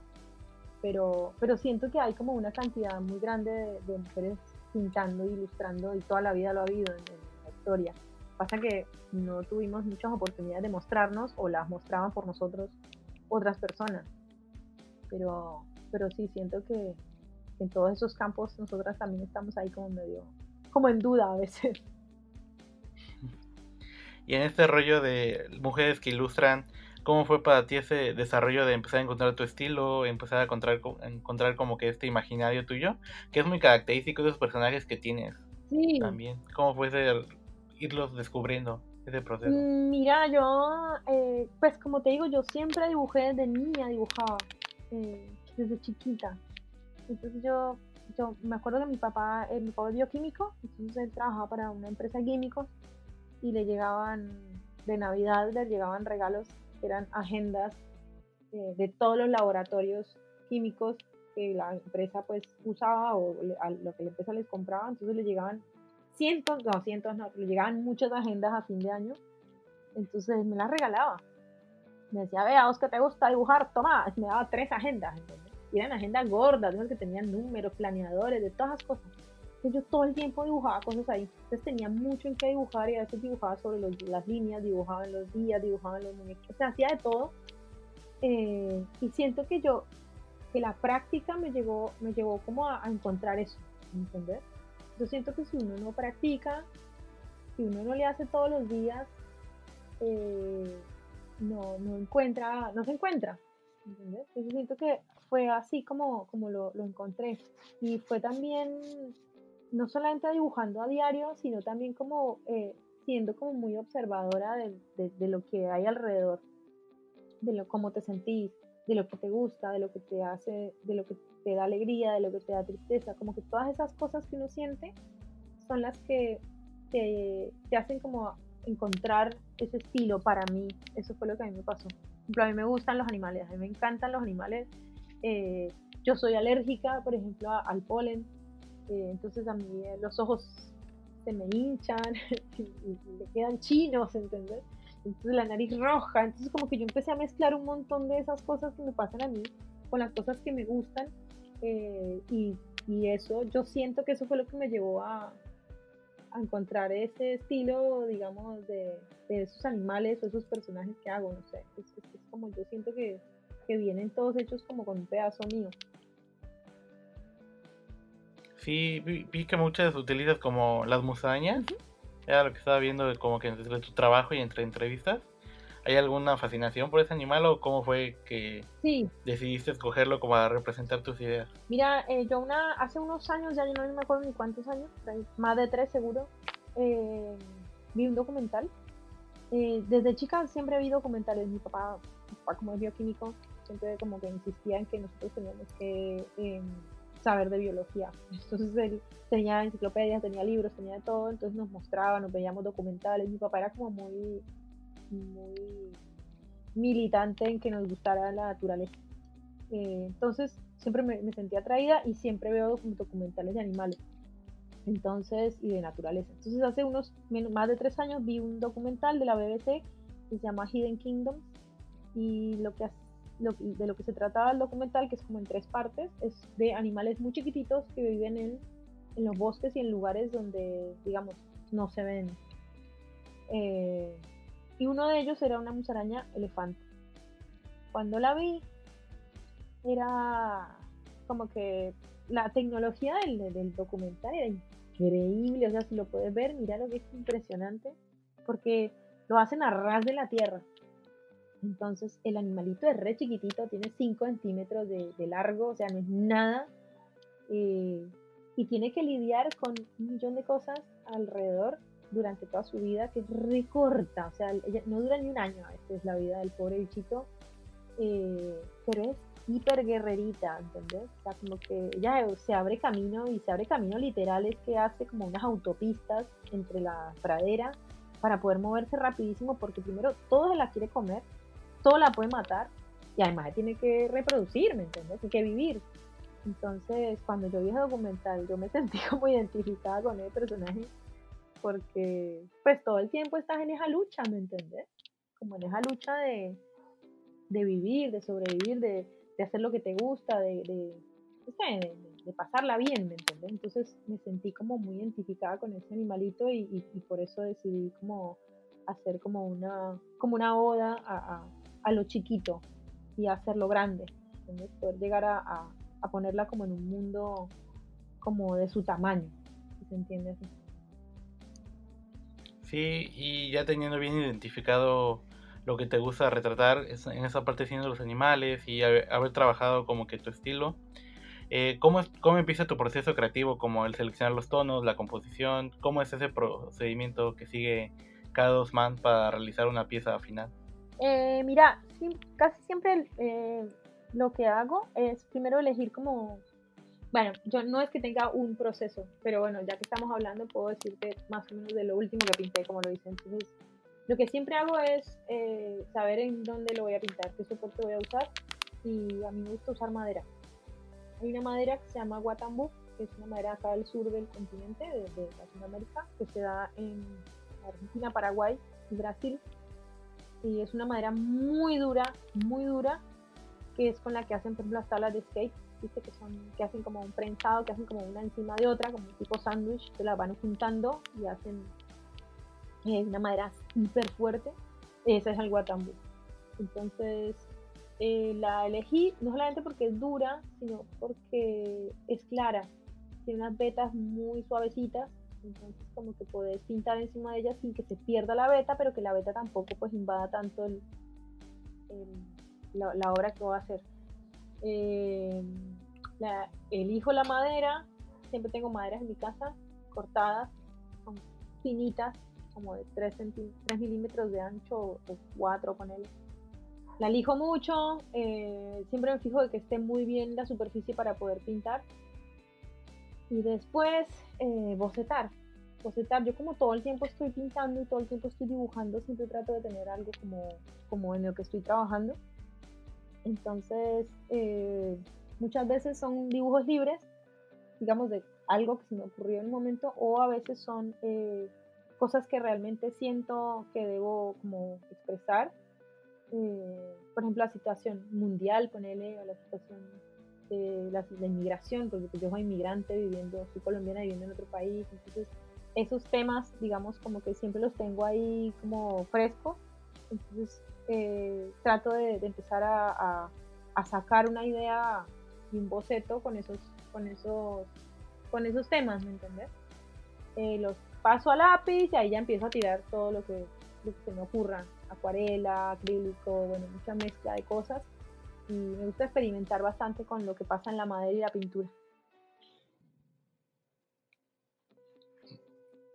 Pero, pero siento que hay como una cantidad muy grande de, mujeres pintando, ilustrando y toda la vida lo ha habido en, la historia. Pasa que no tuvimos muchas oportunidades de mostrarnos o las mostraban por nosotros otras personas. Pero, pero sí, siento que, en todos esos campos nosotras también estamos ahí como medio, como en duda a veces. Y en este rollo de mujeres que ilustran, ¿cómo fue para ti ese desarrollo de empezar a encontrar tu estilo, empezar a encontrar, encontrar como que este imaginario tuyo, que es muy característico de esos personajes que tienes? Sí. También. ¿Cómo fue ese, irlos descubriendo? Ese proceso. Mm, mira, yo, eh, pues como te digo, yo siempre dibujé desde niña, dibujaba, eh, desde chiquita. Entonces yo, yo me acuerdo que mi papá, eh, mi papá es bioquímico, entonces él trabajaba para una empresa de químicos y le llegaban, de Navidad le llegaban regalos eran agendas eh, de todos los laboratorios químicos que la empresa pues usaba o a lo que la empresa les compraba, entonces le llegaban cientos, no cientos, no, le llegaban muchas agendas a fin de año, entonces me las regalaba. Me decía, vea, vos que te gusta dibujar, toma, me daba tres agendas, y eran agendas gordas, de que tenían números, planeadores, de todas las cosas. Entonces yo todo el tiempo dibujaba cosas ahí. Entonces tenía mucho en qué dibujar y a veces dibujaba sobre las líneas, dibujaba en los días, dibujaba en los muñecos, o sea, hacía de todo. Eh, y siento que yo, que la práctica me llevó, me llevó como a, encontrar eso, ¿entendés? Yo siento que si uno no practica, si uno no le hace todos los días, eh, no, no encuentra, no se encuentra, ¿entendés? Entonces siento que fue así como, como lo, lo, encontré. Y fue también, no solamente dibujando a diario, sino también como eh, siendo como muy observadora de, de, lo que hay alrededor, de lo, cómo te sentís, de lo que te gusta, de lo que te hace, de lo que te da alegría, de lo que te da tristeza, como que todas esas cosas que uno siente son las que te, hacen como encontrar ese estilo para mí. Eso fue lo que a mí me pasó. Por ejemplo, a mí me gustan los animales, a mí me encantan los animales. Eh, yo soy alérgica, por ejemplo, al polen, eh, entonces a mí eh, los ojos se me hinchan [laughs] y, me quedan chinos, ¿entendés? Entonces la nariz roja, entonces como que yo empecé a mezclar un montón de esas cosas que me pasan a mí con las cosas que me gustan y, y, eso, yo siento que eso fue lo que me llevó a, a encontrar ese estilo, digamos, de, de, esos animales o esos personajes que hago, no sé, es, es como yo siento que, que vienen todos hechos como con un pedazo mío. Sí, vi, que muchas utilizas como las musarañas. Era lo que estaba viendo como que entre tu trabajo y entre entrevistas. ¿Hay alguna fascinación por ese animal o cómo fue que decidiste escogerlo como a representar tus ideas? Mira, eh, yo una, hace unos años, ya yo no me acuerdo ni cuántos años, más de tres seguro, eh, vi un documental. Eh, desde chica siempre vi documentales. Mi papá, mi papá como es bioquímico, siempre como que insistía en que nosotros teníamos que em, saber de biología. Entonces él tenía enciclopedias, tenía libros, tenía de todo, entonces nos mostraba, nos veíamos documentales. Mi papá era como muy, muy militante en que nos gustara la naturaleza. Eh, entonces siempre me, sentía atraída y siempre veo documentales de animales. Entonces, y de naturaleza. Entonces hace unos más de tres años vi un documental de la BBC que se llama Hidden Kingdoms y lo que de lo que se trataba el documental, que es como en tres partes, es de animales muy chiquititos que viven en, en los bosques y en lugares donde, digamos, no se ven. Eh, y uno de ellos era una musaraña elefante. Cuando la vi, era como que la tecnología del, del documental era increíble, o sea, si lo puedes ver, mira lo que es impresionante, porque lo hacen a ras de la tierra. Entonces el animalito es re chiquitito, tiene 5 centímetros de, largo, o sea, no es nada. Eh, y tiene que lidiar con un millón de cosas alrededor durante toda su vida, que es re corta, o sea, no dura ni un año a veces la vida del pobre bichito, eh, pero es hiper guerrerita, ¿entendés? O sea, como que ella se abre camino y se abre camino literal, es que hace como unas autopistas entre la pradera para poder moverse rapidísimo, porque primero todo se la quiere comer, todo la puede matar y además tiene que reproducir, ¿me entiendes? Tiene que vivir. Entonces, cuando yo vi ese documental, yo me [laughs] sentí como identificada con el personaje porque pues todo el tiempo estás en esa lucha, ¿me entiendes? Como en esa lucha de, de vivir, de sobrevivir, de, de, hacer lo que te gusta, de, de, de, pasarla bien, ¿me entiendes? Entonces me sentí como muy identificada con ese animalito y, y, por eso decidí como hacer como una, como una oda a a lo chiquito y hacerlo grande. Poder llegar a, a, ponerla como en un mundo como de su tamaño, si se entiende así. Sí, y ya teniendo bien identificado lo que te gusta retratar en esa parte siendo los animales y haber, trabajado como que tu estilo, eh, ¿cómo, ¿cómo empieza tu proceso creativo? Como el seleccionar los tonos, la composición, ¿cómo es ese procedimiento que sigue cada dos man para realizar una pieza final? Eh, mira, casi siempre eh, lo que hago es primero elegir como, bueno, yo no es que tenga un proceso, pero bueno, ya que estamos hablando puedo decirte más o menos de lo último que pinté, como lo dicen. Entonces, lo que siempre hago es eh, saber en dónde lo voy a pintar, qué soporte voy a usar y a mí me gusta usar madera. Hay una madera que se llama Guatambu, que es una madera acá del sur del continente, de, de Latinoamérica, que se da en Argentina, Paraguay y Brasil y es una madera muy dura, muy dura, que es con la que hacen, por ejemplo, las tablas de skate, ¿viste? Que, son, que hacen como un prensado, que hacen como una encima de otra, como un tipo sándwich, que la van juntando y hacen eh, una madera hiper fuerte. Esa es el guatambú. Entonces, eh, la elegí no solamente porque es dura, sino porque es clara. Tiene unas vetas muy suavecitas entonces como que puedes pintar encima de ella sin que se pierda la beta, pero que la beta tampoco pues invada tanto el, la, obra que voy a hacer. Eh, elijo la madera, siempre tengo maderas en mi casa cortadas, son finitas, como de 3, 3 milímetros de ancho o 4 con él. la elijo mucho, eh, siempre me fijo de que esté muy bien la superficie para poder pintar. Y después eh, bocetar. Bocetar, yo como todo el tiempo estoy pintando y todo el tiempo estoy dibujando, siempre trato de tener algo como, como en lo que estoy trabajando. Entonces, eh, muchas veces son dibujos libres, digamos de algo que se me ocurrió en el momento, o a veces son cosas que realmente siento que debo como expresar eh, por ejemplo, la situación mundial, ponerle a la situación de la, inmigración, porque pues, yo soy inmigrante viviendo, soy colombiana viviendo en otro país, entonces esos temas, digamos, como que siempre los tengo ahí como fresco, entonces eh, trato de, empezar a, sacar una idea y un boceto con esos, con esos, con esos temas, ¿me entiendes? Eh, los paso a lápiz y ahí ya empiezo a tirar todo lo que, me ocurra acuarela, acrílico, bueno, mucha mezcla de cosas. Y me gusta experimentar bastante con lo que pasa en la madera y la pintura.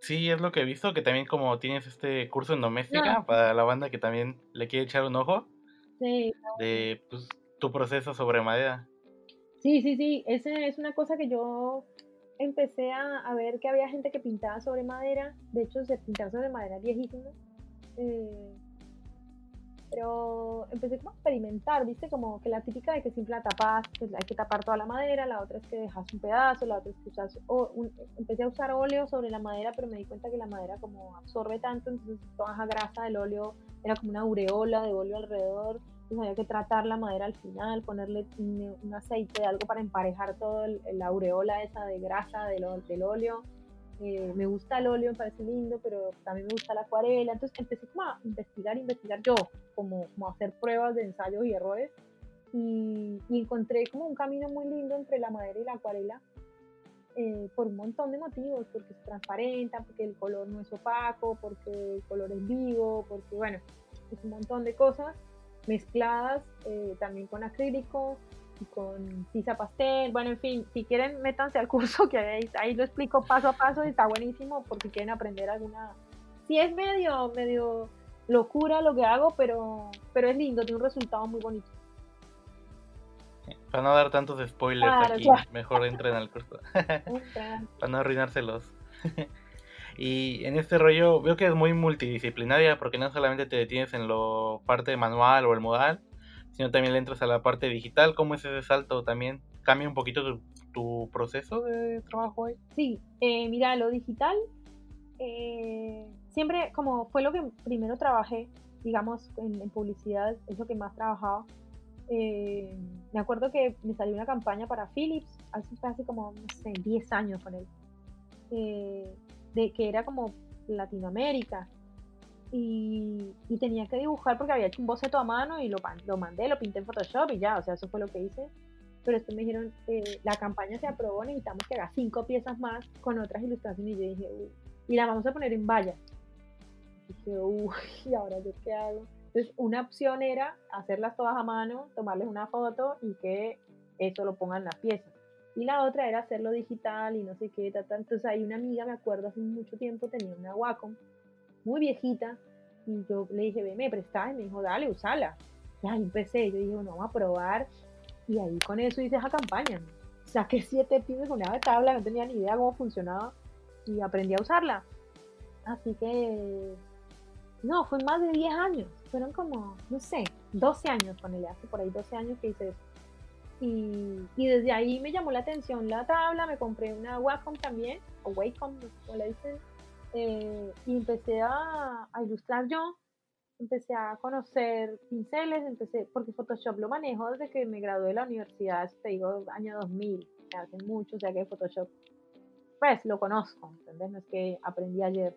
Sí, es lo que he visto, que también como tienes este curso en doméstica para la banda que también le quiere echar un ojo. Sí. De pues, tu proceso sobre madera. Sí, sí, sí. Esa es una cosa que yo empecé a, a, ver que había gente que pintaba sobre madera. De hecho, se pintaba sobre madera viejísima. Eh, pero empecé como a experimentar, ¿viste? Como que la típica de que siempre la tapas, que hay que tapar toda la madera, la otra es que dejas un pedazo, la otra es que usas, o, empecé a usar óleo sobre la madera, pero me di cuenta que la madera como absorbe tanto, entonces toda esa grasa del óleo era como una aureola de óleo alrededor, entonces había que tratar la madera al final, ponerle un, aceite de algo para emparejar todo la aureola esa de grasa del, del óleo eh, me gusta el óleo, me parece lindo, pero también me gusta la acuarela. Entonces empecé como a investigar, investigar yo, como, como a hacer pruebas de ensayos y errores. Y, encontré como un camino muy lindo entre la madera y la acuarela eh, por un montón de motivos, porque es transparente, porque el color no es opaco, porque el color es vivo, porque bueno, es un montón de cosas mezcladas eh, también con acrílico, con tiza pastel, bueno, en fin, si quieren métanse al curso [laughs] que ahí, ahí lo explico paso a paso y está buenísimo porque quieren aprender alguna... Sí es medio, medio locura lo que hago, pero, pero es lindo, tiene un resultado muy bonito. Para no dar tantos spoilers aquí, mejor entren al curso. [laughs] [laughs] Para no arruinárselos. y en este rollo veo que es muy multidisciplinaria porque no solamente te detienes en lo parte manual o el modal, sino también le entras a la parte digital. ¿Cómo es ese salto también? ¿Cambia un poquito tu, proceso de trabajo ahí? Sí, eh, mira, lo digital eh, siempre como fue lo que primero trabajé, digamos, en, publicidad, es lo que más trabajaba. Eh, me acuerdo que me salió una campaña para Philips, hace, hace como, no sé, 10 años con él, de que era como Latinoamérica, y, tenía que dibujar porque había hecho un boceto a mano y lo, lo mandé, lo pinté en Photoshop y ya, o sea, eso fue lo que hice. Pero después me dijeron, eh, la campaña se aprobó, necesitamos que haga cinco piezas más con otras ilustraciones. Y yo dije, uy, y la vamos a poner en valla. Y dije, uy, [laughs] ¿y ahora yo qué hago? Entonces, una opción era hacerlas todas a mano, tomarles una foto y que eso lo pongan en las piezas. Y la otra era hacerlo digital y no sé qué, tal, Entonces, hay una amiga, me acuerdo, hace mucho tiempo tenía una Wacom muy viejita, y yo le dije, ve, me prestás, y me dijo, dale, usala. Y ahí empecé, yo dije, bueno, vamos a probar, y ahí con eso hice esa campaña. Saqué siete pines con una tabla, no tenía ni idea cómo funcionaba, y aprendí a usarla. Así que, no, fue más de 10 años, fueron como, no sé, 12 años con él, hace por ahí 12 años que hice eso. Y, y, desde ahí me llamó la atención la tabla, me compré una Wacom también, o Wacom, como le dicen, eh, y empecé a, ilustrar yo, empecé a conocer pinceles, empecé, porque Photoshop lo manejo desde que me gradué de la universidad, te digo, año 2000, hace mucho, o sea que Photoshop, pues lo conozco, ¿entendés? No es que aprendí ayer.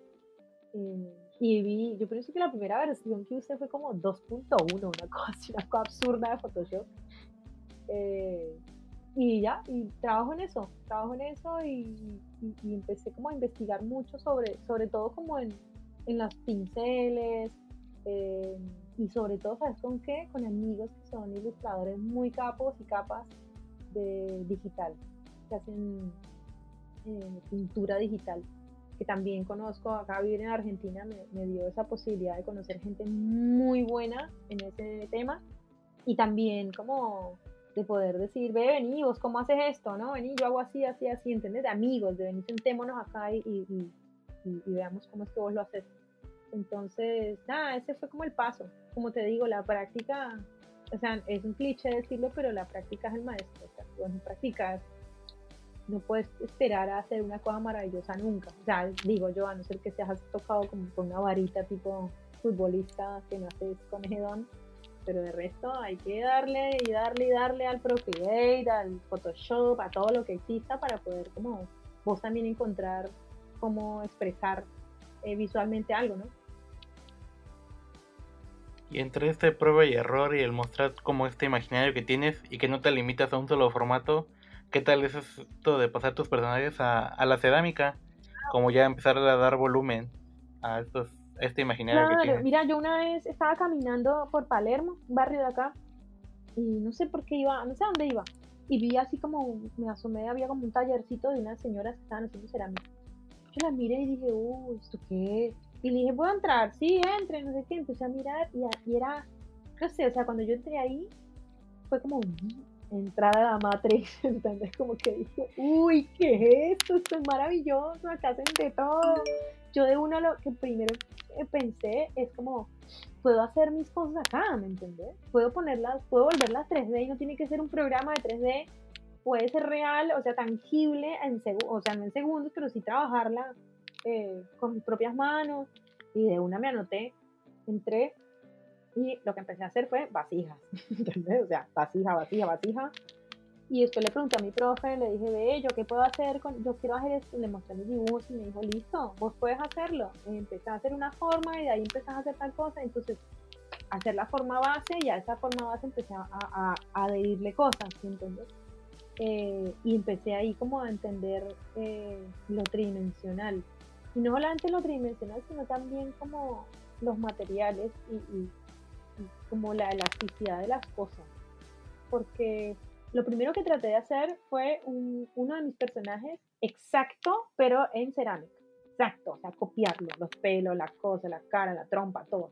Eh, y vi, yo pienso que la primera versión que usé fue como 2.1, una cosa, [laughs] una cosa absurda de Photoshop. Eh, y ya, y trabajo en eso, trabajo en eso y, empecé como a investigar mucho sobre, sobre todo como en, en los pinceles eh, y sobre todo, ¿sabes con qué? Con amigos que son ilustradores muy capos y capas de digital, que hacen eh, pintura digital, que también conozco, acá vivir en Argentina me, me dio esa posibilidad de conocer gente muy buena en ese tema y también como de poder decir, ve, vení, vos cómo haces esto, ¿no? Vení, yo hago así, así, así, ¿entendés? De amigos, de venir, sentémonos acá y, y, y, veamos cómo es que vos lo haces. Entonces, nada, ese fue como el paso. Como te digo, la práctica, o sea, es un cliché decirlo, pero la práctica es el maestro. O sea, vos no practicas, no puedes esperar a hacer una cosa maravillosa nunca. O sea, digo yo, a no ser que seas tocado como con una varita tipo futbolista que no haces con don pero de resto hay que darle y darle y darle al Procreate, al Photoshop, a todo lo que exista para poder como vos también encontrar cómo expresar eh, visualmente algo, ¿no? Y entre este prueba y error y el mostrar como este imaginario que tienes y que no te limitas a un solo formato, ¿qué tal es esto de pasar tus personajes a, a la cerámica? Como ya empezar a dar volumen a estos este imaginario claro, Mira, yo una vez estaba caminando por Palermo, un barrio de acá, y no sé por qué iba, no sé a dónde iba, y vi así como, me asomé, había como un tallercito de unas señoras que estaban haciendo cerámica. Yo la miré y dije, uy, ¿esto qué es? Y le dije, ¿puedo entrar? Sí, entre, no sé qué. Empecé a mirar y, y era, no sé, o sea, cuando yo entré ahí, fue como entrar a la Matrix, [laughs] ¿entendés? Como que dije, uy, ¿qué es esto? Esto es maravilloso, acá hacen de todo. Yo de uno lo que primero pensé es como, puedo hacer mis cosas acá, ¿me entiendes? Puedo ponerlas, puedo volverlas 3D y no tiene que ser un programa de 3D, puede ser real, o sea, tangible, en o sea, no en segundos, pero sí trabajarla eh, con mis propias manos. Y de una me anoté, entré y lo que empecé a hacer fue vasijas, [laughs] ¿entendés? O sea, vasija, vasija, vasija y después le pregunté a mi profe, le dije, ve, ¿yo qué puedo hacer? Con, yo quiero hacer esto. Le mostré mis dibujos y me dijo, listo, vos puedes hacerlo. empecé a hacer una forma y de ahí empecé a hacer tal cosa. Entonces, hacer la forma base y a esa forma base empecé a, a, a adherirle cosas, ¿entiendes? Eh, y empecé ahí como a entender eh, lo tridimensional. Y no solamente lo tridimensional, sino también como los materiales y, y como la elasticidad de las cosas. Porque lo primero que traté de hacer fue uno de mis personajes exacto, pero en cerámica. Exacto, o sea, copiarlo, los pelos, la cosa, la cara, la trompa, todo.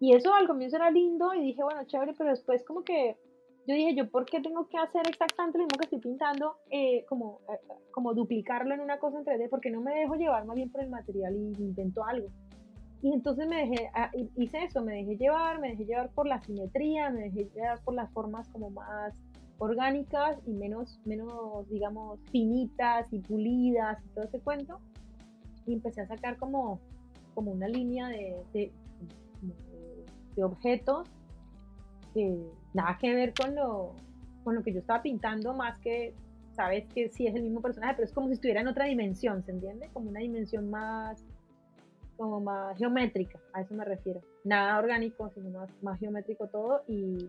Y eso al comienzo era lindo y dije, bueno, chévere, pero después como que yo dije, yo, ¿por qué tengo que hacer exactamente lo mismo que estoy pintando? Eh, como, eh, como duplicarlo en una cosa en 3D, porque no me dejo llevar más bien por el material y invento algo. Y entonces me dejé, ah, hice eso, me dejé llevar, me dejé llevar por la simetría, me dejé llevar por las formas como más orgánicas y menos, menos, digamos, finitas y pulidas y todo ese cuento. Y empecé a sacar como, como una línea de, de, de objetos que nada que ver con lo, con lo que yo estaba pintando, más que, sabes que sí es el mismo personaje, pero es como si estuviera en otra dimensión, ¿se entiende? Como una dimensión más, como más geométrica, a eso me refiero. Nada orgánico, sino más, más geométrico todo y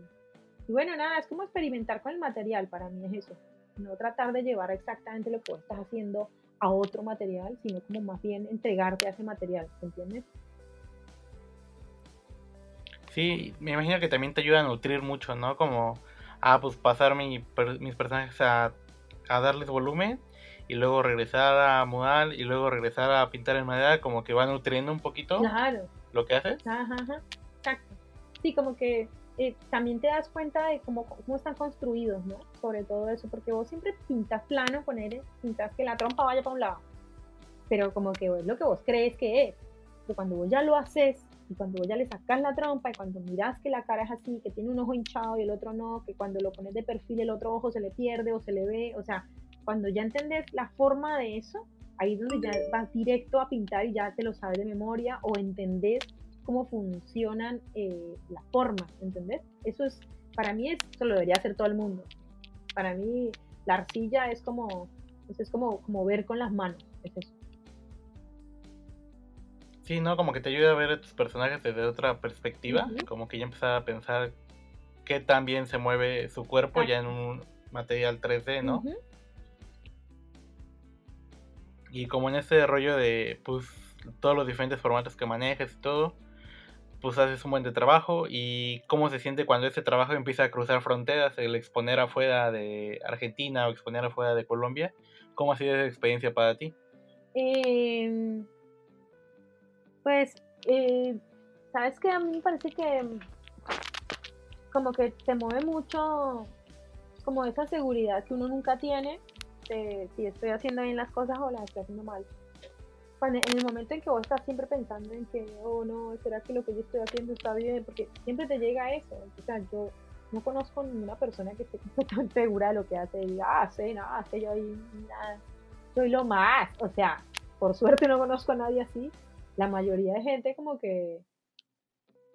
y bueno, nada, es como experimentar con el material, para mí es eso. No tratar de llevar exactamente lo que vos estás haciendo a otro material, sino como más bien entregarte a ese material, ¿entiendes? Sí, me imagino que también te ayuda a nutrir mucho, ¿no? Como, ah, pues pasar mis personajes a, a darles volumen y luego regresar a mudar y luego regresar a pintar en madera, como que va nutriendo un poquito claro. lo que haces. Ajá, ajá, exacto. Sí, como que eh, también te das cuenta de cómo, cómo están construidos, ¿no? Sobre todo eso, porque vos siempre pintas plano, poner, pintas que la trompa vaya para un lado, pero como que es lo que vos crees que es. Pero cuando vos ya lo haces y cuando vos ya le sacas la trompa y cuando miras que la cara es así, que tiene un ojo hinchado y el otro no, que cuando lo pones de perfil el otro ojo se le pierde o se le ve, o sea, cuando ya entendés la forma de eso, ahí es donde ya vas directo a pintar y ya te lo sabes de memoria o entendés cómo funcionan eh, las formas, ¿entendés? Eso es, para mí eso lo debería hacer todo el mundo. Para mí la arcilla es como, es como, como ver con las manos, es eso. Sí, ¿no? Como que te ayuda a ver a tus personajes desde otra perspectiva, como que ya empezar a pensar qué tan bien se mueve su cuerpo ya en un material 3D, ¿no? Y como en ese rollo de, pues, todos los diferentes formatos que manejes y todo, pues haces un buen de trabajo y cómo se siente cuando ese trabajo empieza a cruzar fronteras, el exponer afuera de Argentina o exponer afuera de Colombia. ¿Cómo ha sido esa experiencia para ti? Em, pues, eh, sabes que a mí me parece que como que te mueve mucho como esa seguridad que uno nunca tiene de si estoy haciendo bien las cosas o las estoy haciendo mal. En el momento en que vos estás siempre pensando en que, oh no, ¿será que lo que yo estoy haciendo está bien? Porque siempre te llega eso. O sea, yo no conozco ninguna persona que esté [laughs] completamente segura de lo que hace y diga, ah, sé, nada, sé yo ahí, nada. Soy lo más. O sea, por suerte no conozco a nadie así. La mayoría de gente como que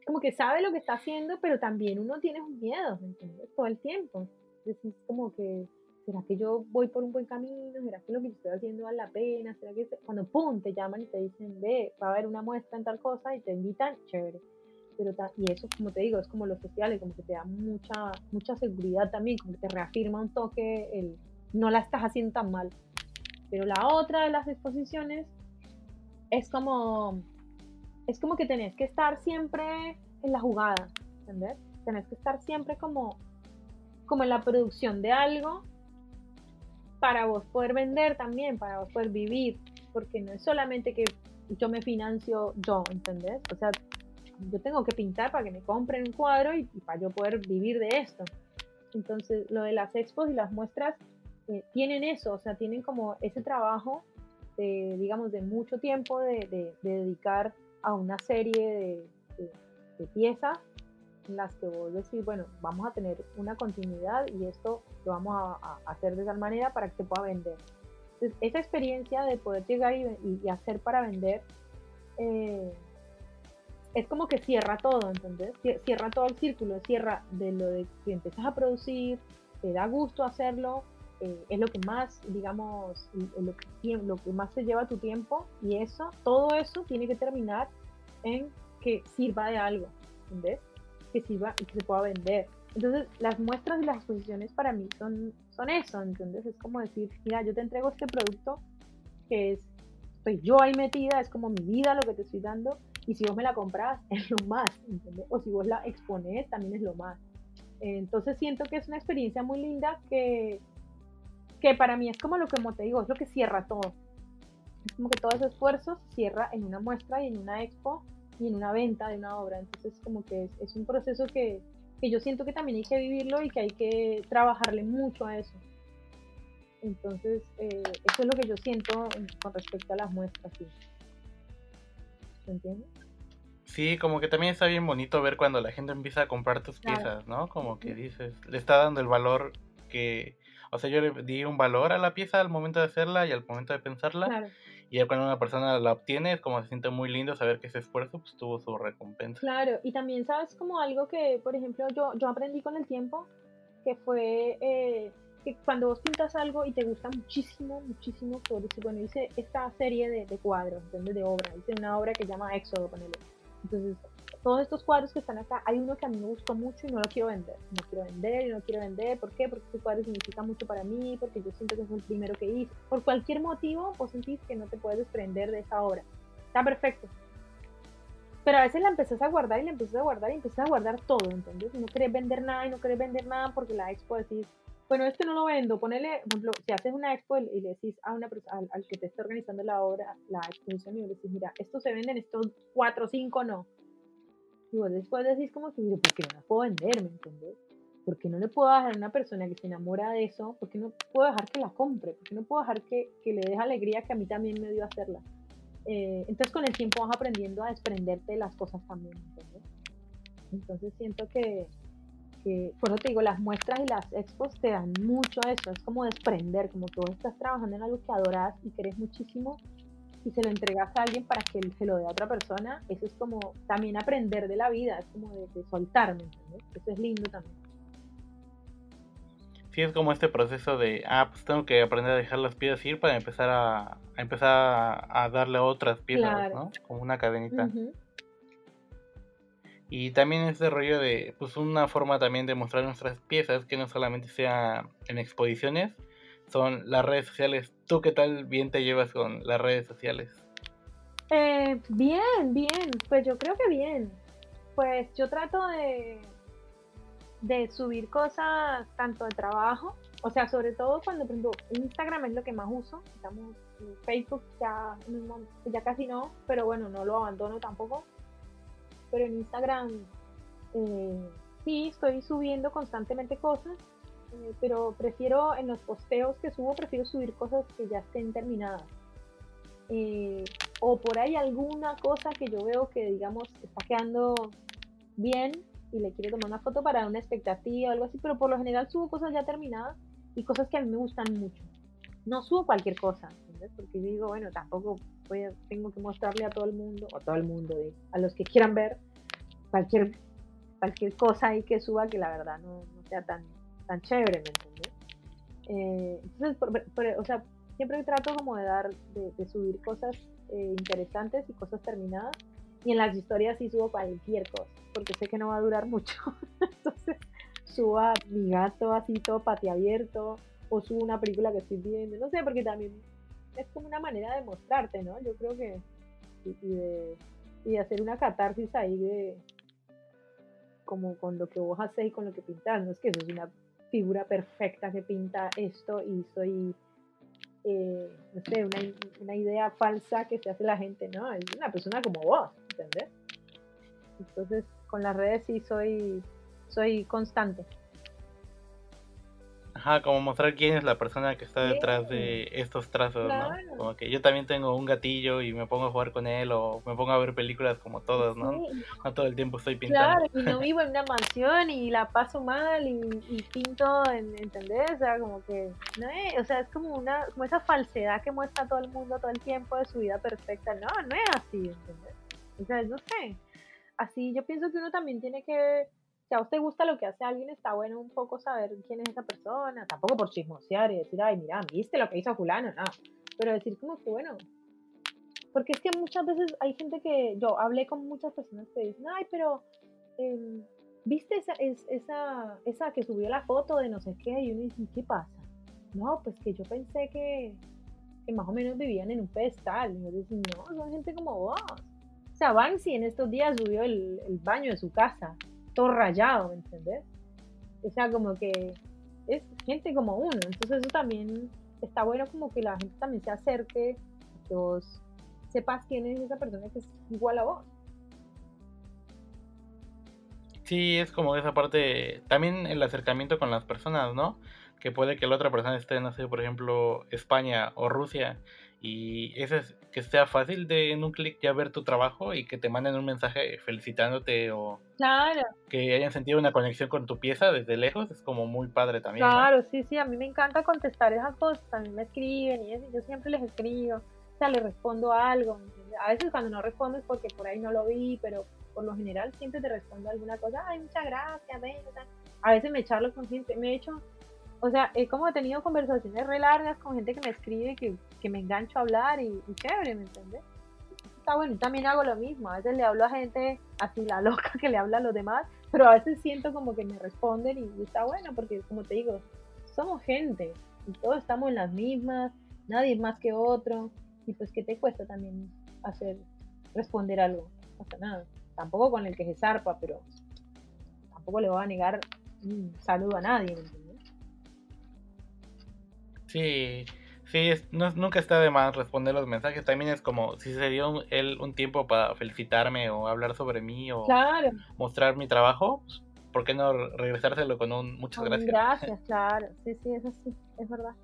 como que sabe lo que está haciendo, pero también uno tiene un miedo, ¿me entiendes? Todo el tiempo. Decís como que, ¿será que yo voy por un buen camino? ¿Será que lo que estoy haciendo vale la pena? ¿Será que cuando pum te llaman y te dicen, ve, va a haber una muestra en tal cosa y te invitan, chévere. Pero y eso, como te digo, es como los sociales, como que te da mucha, mucha seguridad también, como que te reafirma un toque el no la estás haciendo tan mal. Pero la otra de las exposiciones es como es como que tenés que estar siempre en la jugada, ¿entendés? Tenés que estar siempre como, como en la producción de algo para vos poder vender también, para vos poder vivir, porque no es solamente que yo me financio yo, ¿entendés? O sea, yo tengo que pintar para que me compren un cuadro y, para yo poder vivir de esto. Entonces, lo de las expos y las muestras eh, tienen eso, o sea, tienen como ese trabajo de, digamos, de mucho tiempo de, de- de dedicar a una serie de piezas en las que vos decís, bueno, vamos a tener una continuidad y esto lo vamos a, a hacer de tal manera para que se pueda vender. Entonces, esa experiencia de poder llegar y, y- y hacer para vender eh, es como que cierra todo, ¿entendés? Cier- Cierra todo el círculo, cierra de lo de que empiezas a producir, te da gusto hacerlo, eh, es lo que más, digamos, lo que, lo que más te lleva tu tiempo y eso, todo eso tiene que terminar en que sirva de algo, ¿entendés? Que sirva y que se pueda vender. Entonces, las muestras y las exposiciones para mí son, son eso, ¿entendés? Es como decir, mira, yo te entrego este producto que es, estoy yo ahí metida, es como mi vida lo que te estoy dando, y si vos me la compras, [laughs] es lo más, ¿entendés? O si vos la expones, también es lo más. Entonces siento que es una experiencia muy linda que, que para mí es como lo que, como te digo, es lo que cierra todo. Es como que todo ese esfuerzo cierra en una muestra y en una expo y en una venta de una obra. Entonces como que es, es un proceso que, que yo siento que también hay que vivirlo y que hay que trabajarle mucho a eso. Entonces, eh, eso es lo que yo siento en- con respecto a las muestras. ¿sí? ¿Se entiende? Sí, como que también está bien bonito ver cuando la gente empieza a comprar tus Claro. piezas, ¿no? Como que dices, le está dando el valor que, o sea, yo le di un valor a la pieza al momento de hacerla y al momento de pensarla, Claro, y ya cuando una persona la obtiene es como se siente muy lindo saber que ese esfuerzo pues tuvo su recompensa. claro. Y también sabes como algo que, por ejemplo, yo, yo aprendí con el tiempo, que fue eh, que cuando vos pintas algo y te gusta muchísimo, muchísimo, decís, bueno, hice esta serie de, de cuadros, ¿entendés? De obra, hice una obra que se llama Éxodo, ponele. Entonces, todos estos cuadros que están acá, hay uno que a mí me gustó mucho y no lo quiero vender. No quiero vender y no quiero vender. ¿Por qué? Porque este cuadro significa mucho para mí, porque yo siento que fue el primero que hice. Por cualquier motivo, vos sentís que no te puedes desprender de esa obra. Está perfecto. Pero a veces la empezás a guardar y la empezás a guardar y empezás a guardar todo, ¿entendés? Y no querés vender nada y no querés vender nada porque la expo decís, bueno, este no lo vendo. Ponele, ejemplo, si haces una expo y le decís a una al que te está organizando la obra, la exposición, y le decís, mira, estos se venden, estos cuatro o cinco no. Y vos después decís como que, ¿por qué no la puedo vender? ¿Me entendés? ¿Por qué no le puedo dejar a una persona que se enamora de eso? ¿Por qué no puedo dejar que la compre? ¿Por qué no puedo dejar que, que le deje alegría que a mí también me dio hacerla? Eh, entonces con el tiempo vas aprendiendo a desprenderte de las cosas también, ¿entendés? Entonces siento que, que, por eso te digo, las muestras y las expos te dan mucho eso, es como desprender, como tú estás trabajando en algo que adoras y querés muchísimo y se lo entregas a alguien para que él se lo dé a otra persona, eso es como también aprender de la vida, es como de, de soltar, ¿me entiendes? Eso es lindo también. Sí, es como este proceso de, ah, pues tengo que aprender a dejar las piezas ir para empezar a, a empezar a, a darle otras piezas, Claro. ¿no? Como una cadenita. Y también ese rollo de, pues una forma también de mostrar nuestras piezas, que no solamente sea en exposiciones, son las redes sociales. ¿Tú qué tal bien te llevas con las redes sociales? Eh, bien, bien, pues yo creo que bien. Pues yo trato de, de subir cosas tanto de trabajo, o sea, sobre todo cuando, Instagram es lo que más uso, estamos, Facebook ya, ya casi no, pero bueno, no lo abandono tampoco. Pero en Instagram eh, sí, estoy subiendo constantemente cosas, eh, pero prefiero en los posteos que subo, prefiero subir cosas que ya estén terminadas. Eh, o por ahí alguna cosa que yo veo que, digamos, está quedando bien y le quiero tomar una foto para una expectativa o algo así, pero por lo general subo cosas ya terminadas y cosas que a mí me gustan mucho. No subo cualquier cosa, ¿entendés? Porque digo, bueno, tampoco voy tengo que mostrarle a todo el mundo, o a todo el mundo, a los que quieran ver cualquier, cualquier cosa ahí que suba que la verdad no sea tan, tan chévere, ¿me entiendes? Eh, entonces, o sea, siempre trato como de dar, de, subir cosas eh, interesantes y cosas terminadas. Y en las historias sí subo cualquier cosa, porque sé que no va a durar mucho. [laughs] Entonces subo a mi gato así todo patiabierto, o subo una película que estoy viendo, no sé, porque también es como una manera de mostrarte, ¿no? Yo creo que, y, de, y de hacer una catarsis ahí de, como con lo que vos haces y con lo que pintas, no es que eso es una figura perfecta que pinta esto y soy eh, no sé, una, una, idea falsa que se hace la gente, ¿no? Es una persona como vos, ¿entendés? Entonces, con las redes sí soy, soy constante. Ajá, como mostrar quién es la persona que está detrás de estos trazos, ¿no? Como que yo también tengo un gatillo y me pongo a jugar con él o me pongo a ver películas como todas, ¿no? No todo el tiempo estoy pintando. Claro, y no vivo en una mansión y la paso mal y, pinto, en, ¿entendés? O sea, como que, no es, o sea, es como una, como esa falsedad que muestra todo el mundo todo el tiempo de su vida perfecta. No, no es así, ¿entendés? O sea, no sé. Así yo pienso que uno también tiene que si a usted gusta lo que hace alguien, está bueno un poco saber quién es esa persona, tampoco por chismosear y decir, ay, mira, viste lo que hizo fulano, no, pero decir como que, bueno, porque es que muchas veces hay gente que, yo hablé con muchas personas que dicen, ay, pero, em, viste esa, esa, esa que subió la foto de no sé qué, y uno dice, ¿qué pasa? No, pues que yo pensé que, que más o menos vivían en un pedestal, y yo decía, no, son gente como vos. O sea, Banksy en estos días subió el, el baño de su casa todo rayado, ¿me entendés? O sea, como que es gente como uno, entonces eso también está bueno como que la gente también se acerque, que vos sepas quién es esa persona que es igual a vos. Sí, es como esa parte, también el acercamiento con las personas, ¿no? Que puede que la otra persona esté, no sé, por ejemplo, España o Rusia y eso es que sea fácil de en un clic ya ver tu trabajo y que te manden un mensaje felicitándote o que hayan sentido una conexión con tu pieza desde lejos, es como muy padre también. Claro, sí, sí, a mí me encanta contestar esas cosas, a mí me escriben y yo siempre les escribo, o sea, les respondo algo, a veces cuando no respondo es porque por ahí no lo vi, pero por lo general siempre te respondo alguna cosa, ay, muchas gracias, ven, a veces me charlo con gente, me he hecho o sea, he como tenido conversaciones re largas con gente que me escribe, que, que me engancho a hablar y, chévere, ¿me entiendes? Está bueno, también hago lo mismo, a veces le hablo a gente así la loca que le habla a los demás, pero a veces siento como que me responden y, está bueno, porque como te digo, somos gente y todos estamos en las mismas, nadie más que otro, y pues ¿qué te cuesta también hacer, responder algo? No nada. Tampoco con el que se zarpa, pero tampoco le voy a negar un saludo a nadie, ¿me entiendes? Sí, sí, nunca está de más responder los mensajes. También es como si se dio él un tiempo para felicitarme o hablar sobre mí o mostrar mi trabajo, pues, ¿por qué no regresárselo con un muchas gracias? Gracias, claro. Sí, sí, eso sí, es verdad.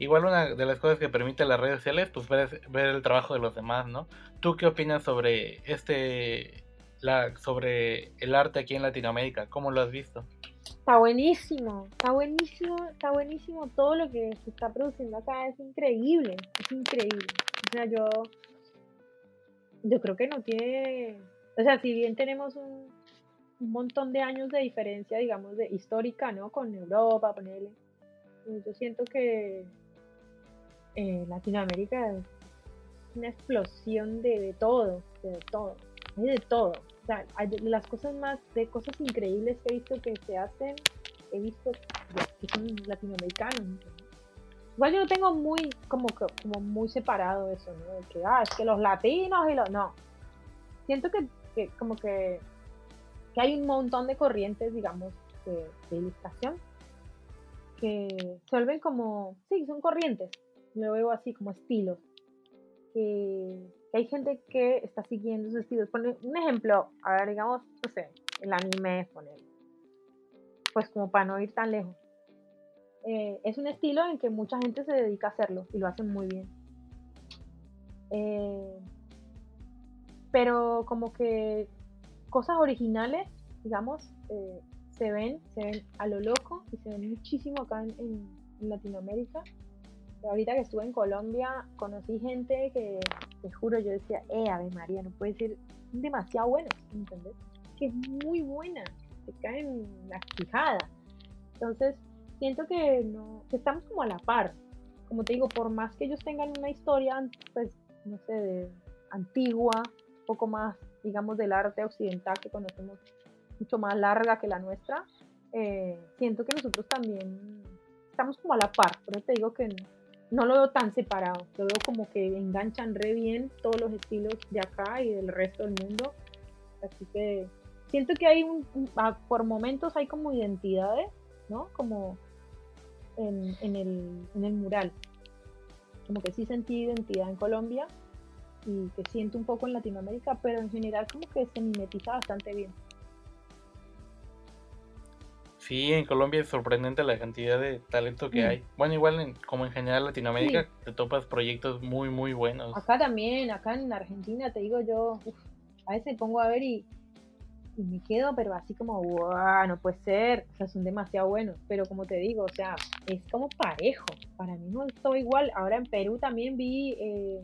Igual una de las cosas que permite las redes sociales, pues ver, ver el trabajo de los demás, ¿no? ¿Tú qué opinas sobre este, la, sobre el arte aquí en Latinoamérica? ¿Cómo lo has visto? Está buenísimo, está buenísimo, está buenísimo. Todo lo que se está produciendo acá es increíble, es increíble. O sea, yo, yo creo que no tiene, o sea, si bien tenemos un, montón de años de diferencia, digamos, de histórica, ¿no? Con Europa, ponele. Yo siento que eh, Latinoamérica es una explosión de, de todo, de todo, hay de todo o sea, las cosas más, de cosas increíbles que he visto que se hacen, he visto que son latinoamericanos. Igual yo lo tengo muy, como, como muy separado eso, ¿no? De que, ah, es que los latinos y los, no. Siento que, que como que, que hay un montón de corrientes, digamos, de, ilustración que se como, sí, son corrientes, lo veo así como estilos, que hay gente que está siguiendo esos estilos. Por un ejemplo, a ver, digamos, no sé, el anime, poner. Pues como para no ir tan lejos. Eh, es un estilo en que mucha gente se dedica a hacerlo y lo hacen muy bien. Eh, pero como que cosas originales, digamos, eh, se ven, se ven a lo loco y se ven muchísimo acá en, Latinoamérica. Ahorita que estuve en Colombia, conocí gente que, te juro, yo decía, eh, Ave María, no puede ser demasiado bueno, ¿entendés? Que es muy buena, te caen la quijada. Entonces, siento que, no, que estamos como a la par. Como te digo, por más que ellos tengan una historia, pues, no sé, de, antigua, un poco más, digamos, del arte occidental que conocemos mucho más larga que la nuestra, eh, siento que nosotros también estamos como a la par, pero te digo que no, lo veo tan separado, lo veo como que enganchan re bien todos los estilos de acá y del resto del mundo, así que siento que hay un, ah, por momentos hay como identidades, ¿no? Como en, en, el, en el mural, como que sí sentí identidad en Colombia y que siento un poco en Latinoamérica, pero en general como que se mimetiza bastante bien. Sí, en Colombia es sorprendente la cantidad de talento que mm. hay. Bueno, igual como en general Latinoamérica te topas proyectos muy, muy buenos. Acá también, acá en Argentina, te digo yo, a veces pongo a ver y, y me quedo, pero así como, wow, no puede ser, o sea, son demasiado buenos. Pero como te digo, o sea, es como parejo. Para mí no es todo igual. Ahora en Perú también vi, eh,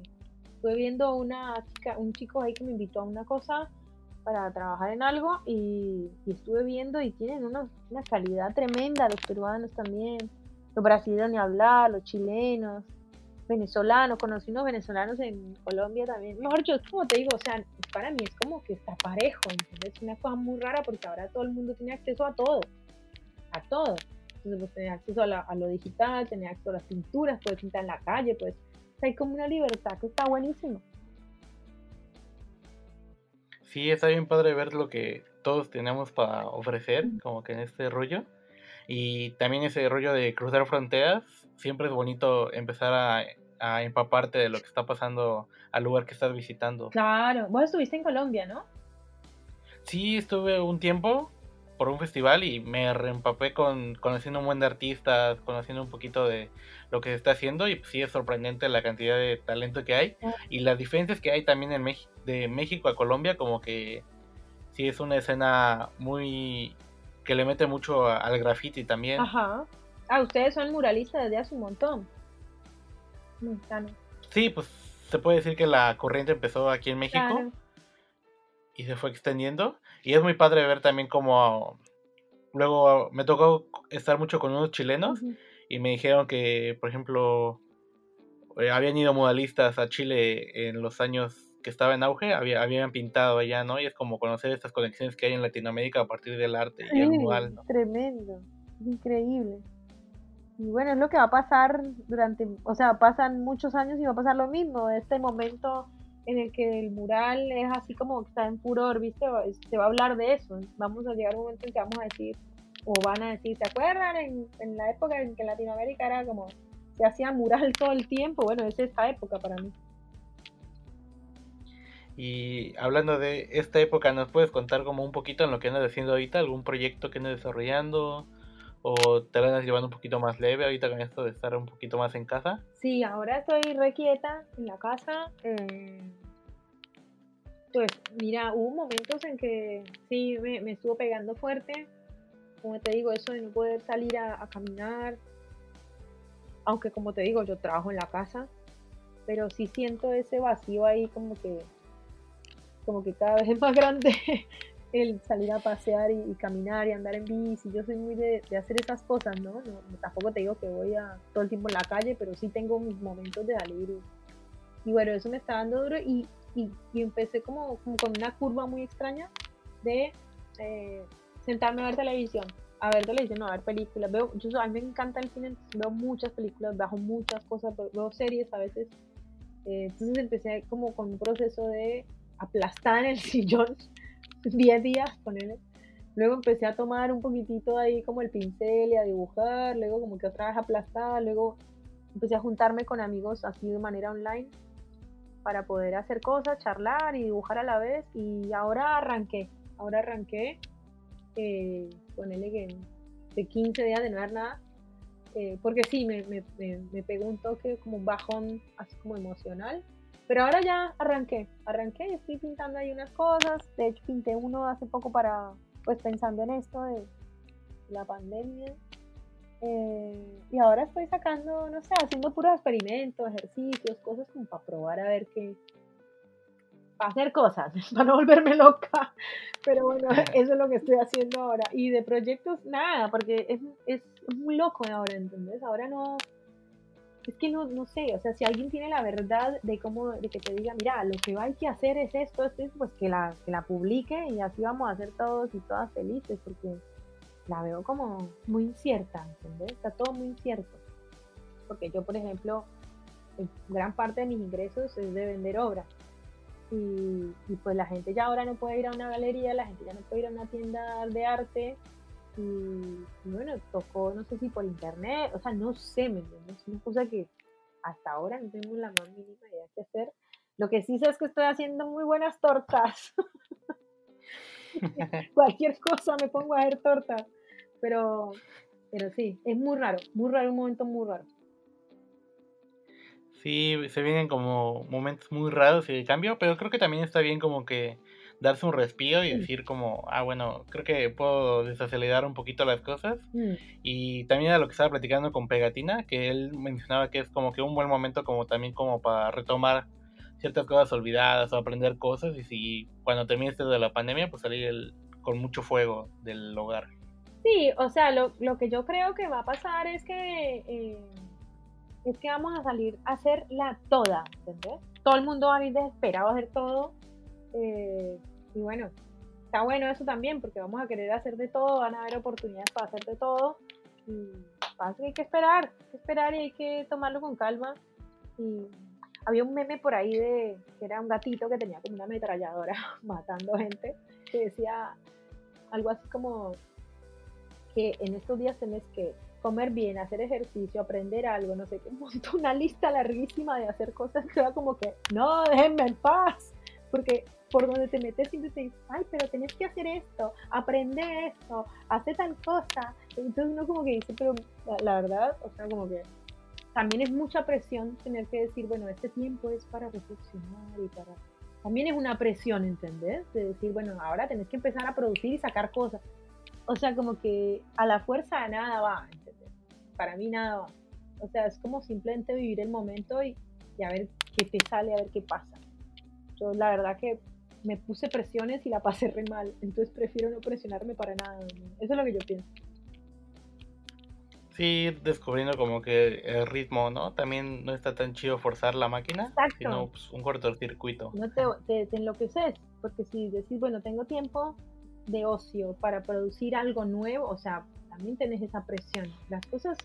estuve viendo una chica, un chico ahí que me invitó a una cosa para trabajar en algo y, estuve viendo y tienen una, calidad tremenda, los peruanos también, los brasileños ni hablar, los chilenos, venezolanos, conocí unos venezolanos en Colombia también. Mejor yo, como te digo, o sea, para mí es como que está parejo, Es una cosa muy rara porque ahora todo el mundo tiene acceso a todo, a todo. Entonces, pues tener acceso a, a lo digital, tener acceso a las pinturas, puedes pintar en la calle, pues, hay como una libertad que está buenísimo. Sí, está bien padre ver lo que todos tenemos para ofrecer, como que en este rollo. Y también ese rollo de cruzar fronteras, siempre es bonito empezar a, empaparte de lo que está pasando al lugar que estás visitando. Claro, vos estuviste en Colombia, ¿no? Sí, estuve un tiempo por un festival y me reempapé con conociendo un buen de artistas, conociendo un poquito de lo que se está haciendo y sí es sorprendente la cantidad de talento que hay ah. y las diferencias que hay también en México de México a Colombia, como que sí es una escena muy que le mete mucho al graffiti también. Ajá. Ah, ustedes son muralistas desde hace un montón. Sí, pues se puede decir que la corriente empezó aquí en México y se fue extendiendo. Y es muy padre ver también como luego me tocó estar mucho con unos chilenos y me dijeron que, por ejemplo, eh, habían ido muralistas a Chile en los años que estaba en auge, había, habían pintado allá, ¿no? Y es como conocer estas conexiones que hay en Latinoamérica a partir del arte y el mural, ¿no? Tremendo, increíble. Y bueno, es lo que va a pasar durante, o sea, pasan muchos años y va a pasar lo mismo, este momento en el que el mural es así como que está en furor, ¿viste? Se va a hablar de eso, vamos a llegar a un momento en que vamos a decir, o van a decir, ¿se acuerdan en, en la época en que Latinoamérica era como, se hacía mural [laughs] todo el tiempo? Bueno, es esta época para mí. Y hablando de esta época, ¿nos puedes contar como un poquito en lo que andas haciendo ahorita? ¿Algún proyecto que andas desarrollando? ¿O te andas llevando un poquito más leve ahorita con esto de estar un poquito más en casa? Sí, ahora estoy requieta en la casa. Eh, pues mira, hubo momentos en que sí me, me, estuvo pegando fuerte. Como te digo, eso de no poder salir a, caminar. Aunque como te digo, yo trabajo en la casa. Pero sí siento ese vacío ahí como que como que cada vez es más grande [laughs] el salir a pasear y, caminar y andar en bici. Yo soy muy de, hacer esas cosas, ¿no? Tampoco te digo que voy a todo el tiempo en la calle, pero sí tengo mis momentos de salir. Y, bueno, eso me está dando duro y, y, empecé como, como, con una curva muy extraña de eh, sentarme a ver televisión. A ver televisión, no, a ver películas. Veo, yo, a mí me encanta el cine, veo muchas películas, bajo muchas cosas, veo series a veces. Eh, entonces empecé como con un proceso de aplastada en el [laughs] sillón 10 días él. Luego empecé a tomar un poquitito ahí como el pincel y a dibujar, luego como que otra vez aplastada, luego empecé a juntarme con amigos así de manera online para poder hacer cosas, charlar y dibujar a la vez y ahora arranqué, ahora arranqué eh, ponele que de 15 días de no ver nada, eh, porque sí, me, me, me, pegó un toque como un bajón así como emocional, pero ahora ya arranqué, arranqué y estoy pintando ahí unas cosas, de hecho pinté uno hace poco para, pues pensando en esto de la pandemia, eh, y ahora estoy sacando, no sé, haciendo puros experimentos, ejercicios, cosas como para probar a ver qué, para hacer cosas, [laughs] para no volverme loca. Pero bueno, eso es lo que estoy haciendo ahora. Y de proyectos, nada, porque es, es muy loco ahora, ¿entendés? Ahora no, es que no, no sé, o sea, si alguien tiene la verdad de cómo, de que te diga, mira, lo que hay que hacer es esto, esto, pues que la, que la publique y así vamos a ser todos y todas felices, porque la veo como muy incierta, ¿entendés? Está todo muy incierto. Porque yo, por ejemplo, gran parte de mis ingresos es de vender obras. Y, pues la gente ya ahora no puede ir a una galería, la gente ya no puede ir a una tienda de arte. Y, bueno, tocó, no sé si por internet, o sea, no sé, ¿me entiendes? Es una cosa que hasta ahora no tengo la más mínima idea de qué hacer. Lo que sí sé es que estoy haciendo muy buenas tortas. [laughs] Cualquier cosa me pongo a hacer tortas. Pero, pero sí, es muy raro, muy raro, un momento muy raro. Sí, se vienen como momentos muy raros y de cambio, pero creo que también está bien como que darse un respiro y decir como, ah, bueno, creo que puedo desacelerar un poquito las cosas. Mm. Y también a lo que estaba platicando con Pegatina, que él mencionaba que es como que un buen momento como también como para retomar ciertas cosas olvidadas o aprender cosas y si cuando termine esto de la pandemia, pues salir con mucho fuego del hogar. Sí, o sea, lo, lo que yo creo que va a pasar es que... Eh es que vamos a salir a hacerla toda, ¿entendés? Todo el mundo va a ir desesperado a hacer todo. Eh, y bueno, está bueno eso también, porque vamos a querer hacer de todo, van a haber oportunidades para hacer de todo. Y pasa que hay que esperar, hay que esperar y hay que tomarlo con calma. Y había un meme por ahí de que era un gatito que tenía como una ametralladora [laughs] matando gente, que decía algo así como que en estos días tenés que comer bien, hacer ejercicio, aprender algo, no sé qué, [laughs] monto una lista larguísima de hacer cosas que va como que, no, déjenme en paz, porque por donde te metes siempre te dices, ay, pero tenés que hacer esto, aprende esto, hace tal cosa, entonces uno como que dice, pero la, verdad, o sea, como que también es mucha presión tener que decir, bueno, este tiempo es para reflexionar y para... También es una presión, ¿entendés? De decir, bueno, ahora tenés que empezar a producir y sacar cosas. O sea, como que a la fuerza nada va, para mí nada O sea, es como simplemente vivir el momento y, a ver qué te sale, a ver qué pasa. Yo la verdad que me puse presiones y la pasé re mal, entonces prefiero no presionarme para nada. Eso es lo que yo pienso. Sí, descubriendo como que el ritmo, ¿no? También no está tan chido forzar la máquina, sino pues, un cortocircuito. No te, te, te, enloqueces, porque si decís, bueno, tengo tiempo de ocio para producir algo nuevo, o sea, también tenés esa presión. Las cosas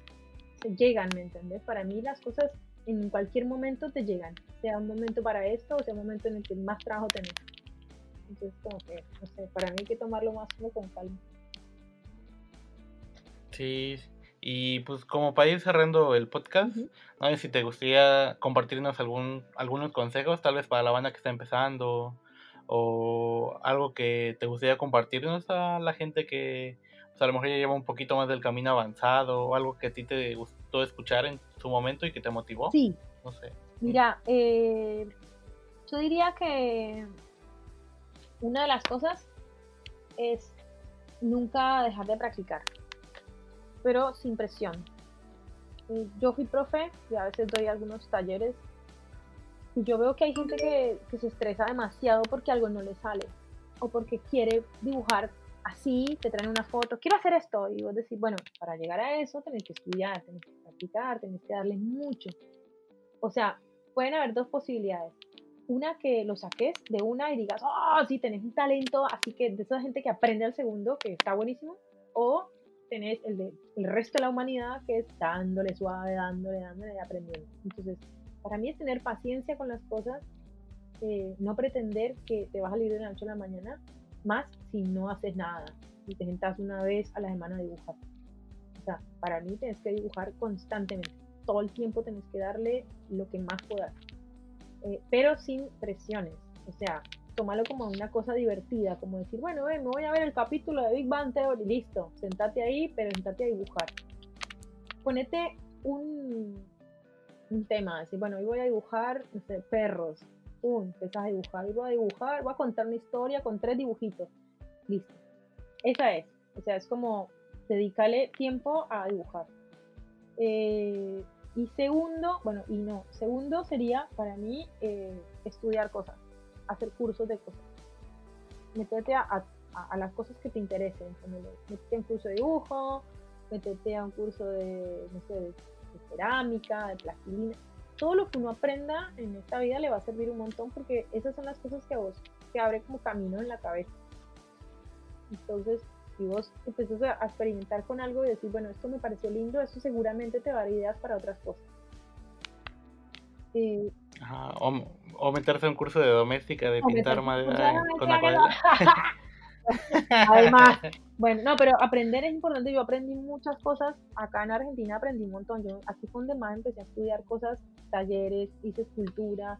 se llegan, ¿me entendés? Para mí las cosas en cualquier momento te llegan, sea un momento para esto o sea un momento en el que más trabajo tenés. Entonces, como que, no sé, para mí hay que tomarlo más como con calma. Sí, y pues como para ir cerrando el podcast, no sé si te gustaría compartirnos algún, algunos consejos, tal vez para la banda que está empezando, o algo que te gustaría compartirnos a la gente que, o sea, a lo mejor ya lleva un poquito más del camino avanzado o algo que a ti te gustó escuchar en su momento y que te motivó. Sí. No sé. Mira, eh, yo diría que una de las cosas es nunca dejar de practicar, pero sin presión. Eh, yo fui profe y a veces doy algunos talleres y yo veo que hay gente que, que se estresa demasiado porque algo no le sale o porque quiere dibujar así, te traen una foto, quiero hacer esto, y vos decís, bueno, para llegar a eso tenés que estudiar, tenés que practicar, tenés que darle mucho. O sea, pueden haber dos posibilidades. Una que lo saques de una y digas, oh, sí, tenés un talento, así que de esa gente que aprende al segundo, que está buenísimo, o tenés el de el resto de la humanidad que es dándole suave, dándole, dándole y aprendiendo. Entonces, para mí es tener paciencia con las cosas, eh, no pretender que te vas a salir de la noche a la mañana, más si no haces nada y te sentás una vez a la semana a dibujar. O sea, para mí tienes que dibujar constantemente. Todo el tiempo tienes que darle lo que más puedas. Eh, pero sin presiones. O sea, tómalo como una cosa divertida, como decir, bueno, ven, me voy a ver el capítulo de Big Bang Theory, listo, sentate ahí, pero sentate a dibujar. Ponete un, un tema, decir, bueno, hoy voy a dibujar, perros, pum, empezás a dibujar, voy a dibujar, voy a contar una historia con tres dibujitos, listo. Esa es, o sea, es como dedicarle tiempo a dibujar. Eh, y segundo, bueno, y no, segundo sería para mí eh, estudiar cosas, hacer cursos de cosas. Meterte a, a, las cosas que te interesen, meterte en curso de dibujo, meterte a un curso de, cerámica, de plastilina. Todo lo que uno aprenda en esta vida le va a servir un montón porque esas son las cosas que a vos te abre como camino en la cabeza. Entonces, si vos empezás a experimentar con algo y decir, bueno, esto me pareció lindo, eso seguramente te va a dar ideas para otras cosas. o, meterse a un curso de doméstica, de pintar madera con acuarela. [laughs] Además, bueno, no, pero aprender es importante. Yo aprendí muchas cosas. Acá en Argentina aprendí un montón. Yo aquí fue donde más empecé a estudiar cosas, talleres, hice escultura,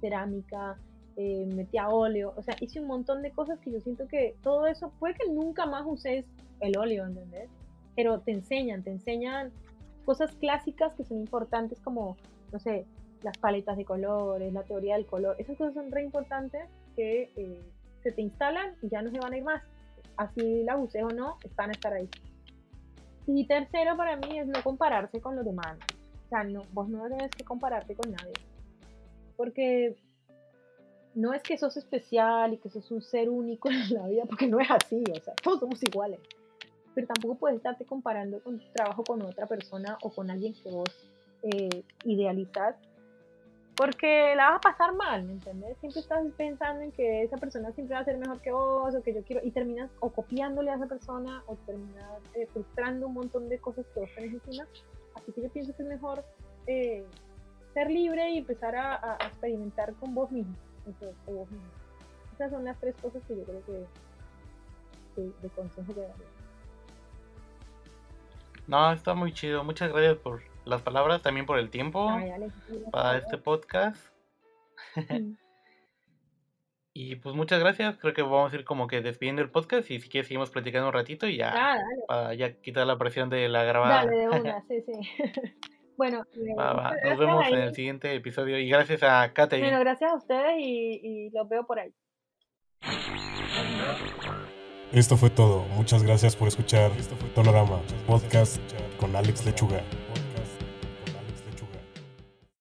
cerámica, eh, metí a óleo, o sea, hice un montón de cosas que yo siento que todo eso, puede que nunca más uses el óleo, ¿entendés? Pero te enseñan, te enseñan cosas clásicas que son importantes como, no sé, las paletas de colores, la teoría del color, esas cosas son re importantes que eh, se te instalan y ya no se van a ir más. Así la uses o no, están a estar ahí. Y tercero para mí es no compararse con los demás. O sea, no, vos no tienes que compararte con nadie. Porque no es que sos especial y que sos un ser único [laughs] en la vida, porque no es así, o sea, todos somos iguales. Pero tampoco puedes estarte comparando con tu trabajo con otra persona o con alguien que vos eh, idealizas, porque la vas a pasar mal, ¿me entiendes? Siempre estás pensando en que esa persona siempre va a ser mejor que vos, o que yo quiero, y terminas o copiándole a esa persona, o terminas eh, frustrando un montón de cosas que vos tenés encima. Así que yo pienso que es mejor eh, ser libre y empezar a experimentar con vos mismo. Esas son las tres cosas que yo creo que, de consejo que daría. No, está muy chido. Muchas gracias por las palabras, también por el tiempo para este podcast. [laughs] y pues muchas gracias. Creo que vamos a ir como que despidiendo el podcast y si quieres seguimos platicando un ratito y ya ah, para ya quitar la presión de la grabada. Dale, de [laughs] una, sí, sí. [laughs] Bueno, nos vemos en el siguiente episodio y gracias a Kate. Bueno, gracias a ustedes y, y los veo por ahí. Esto fue todo. Muchas gracias por escuchar Tonorama, podcast con Alex Lechuga.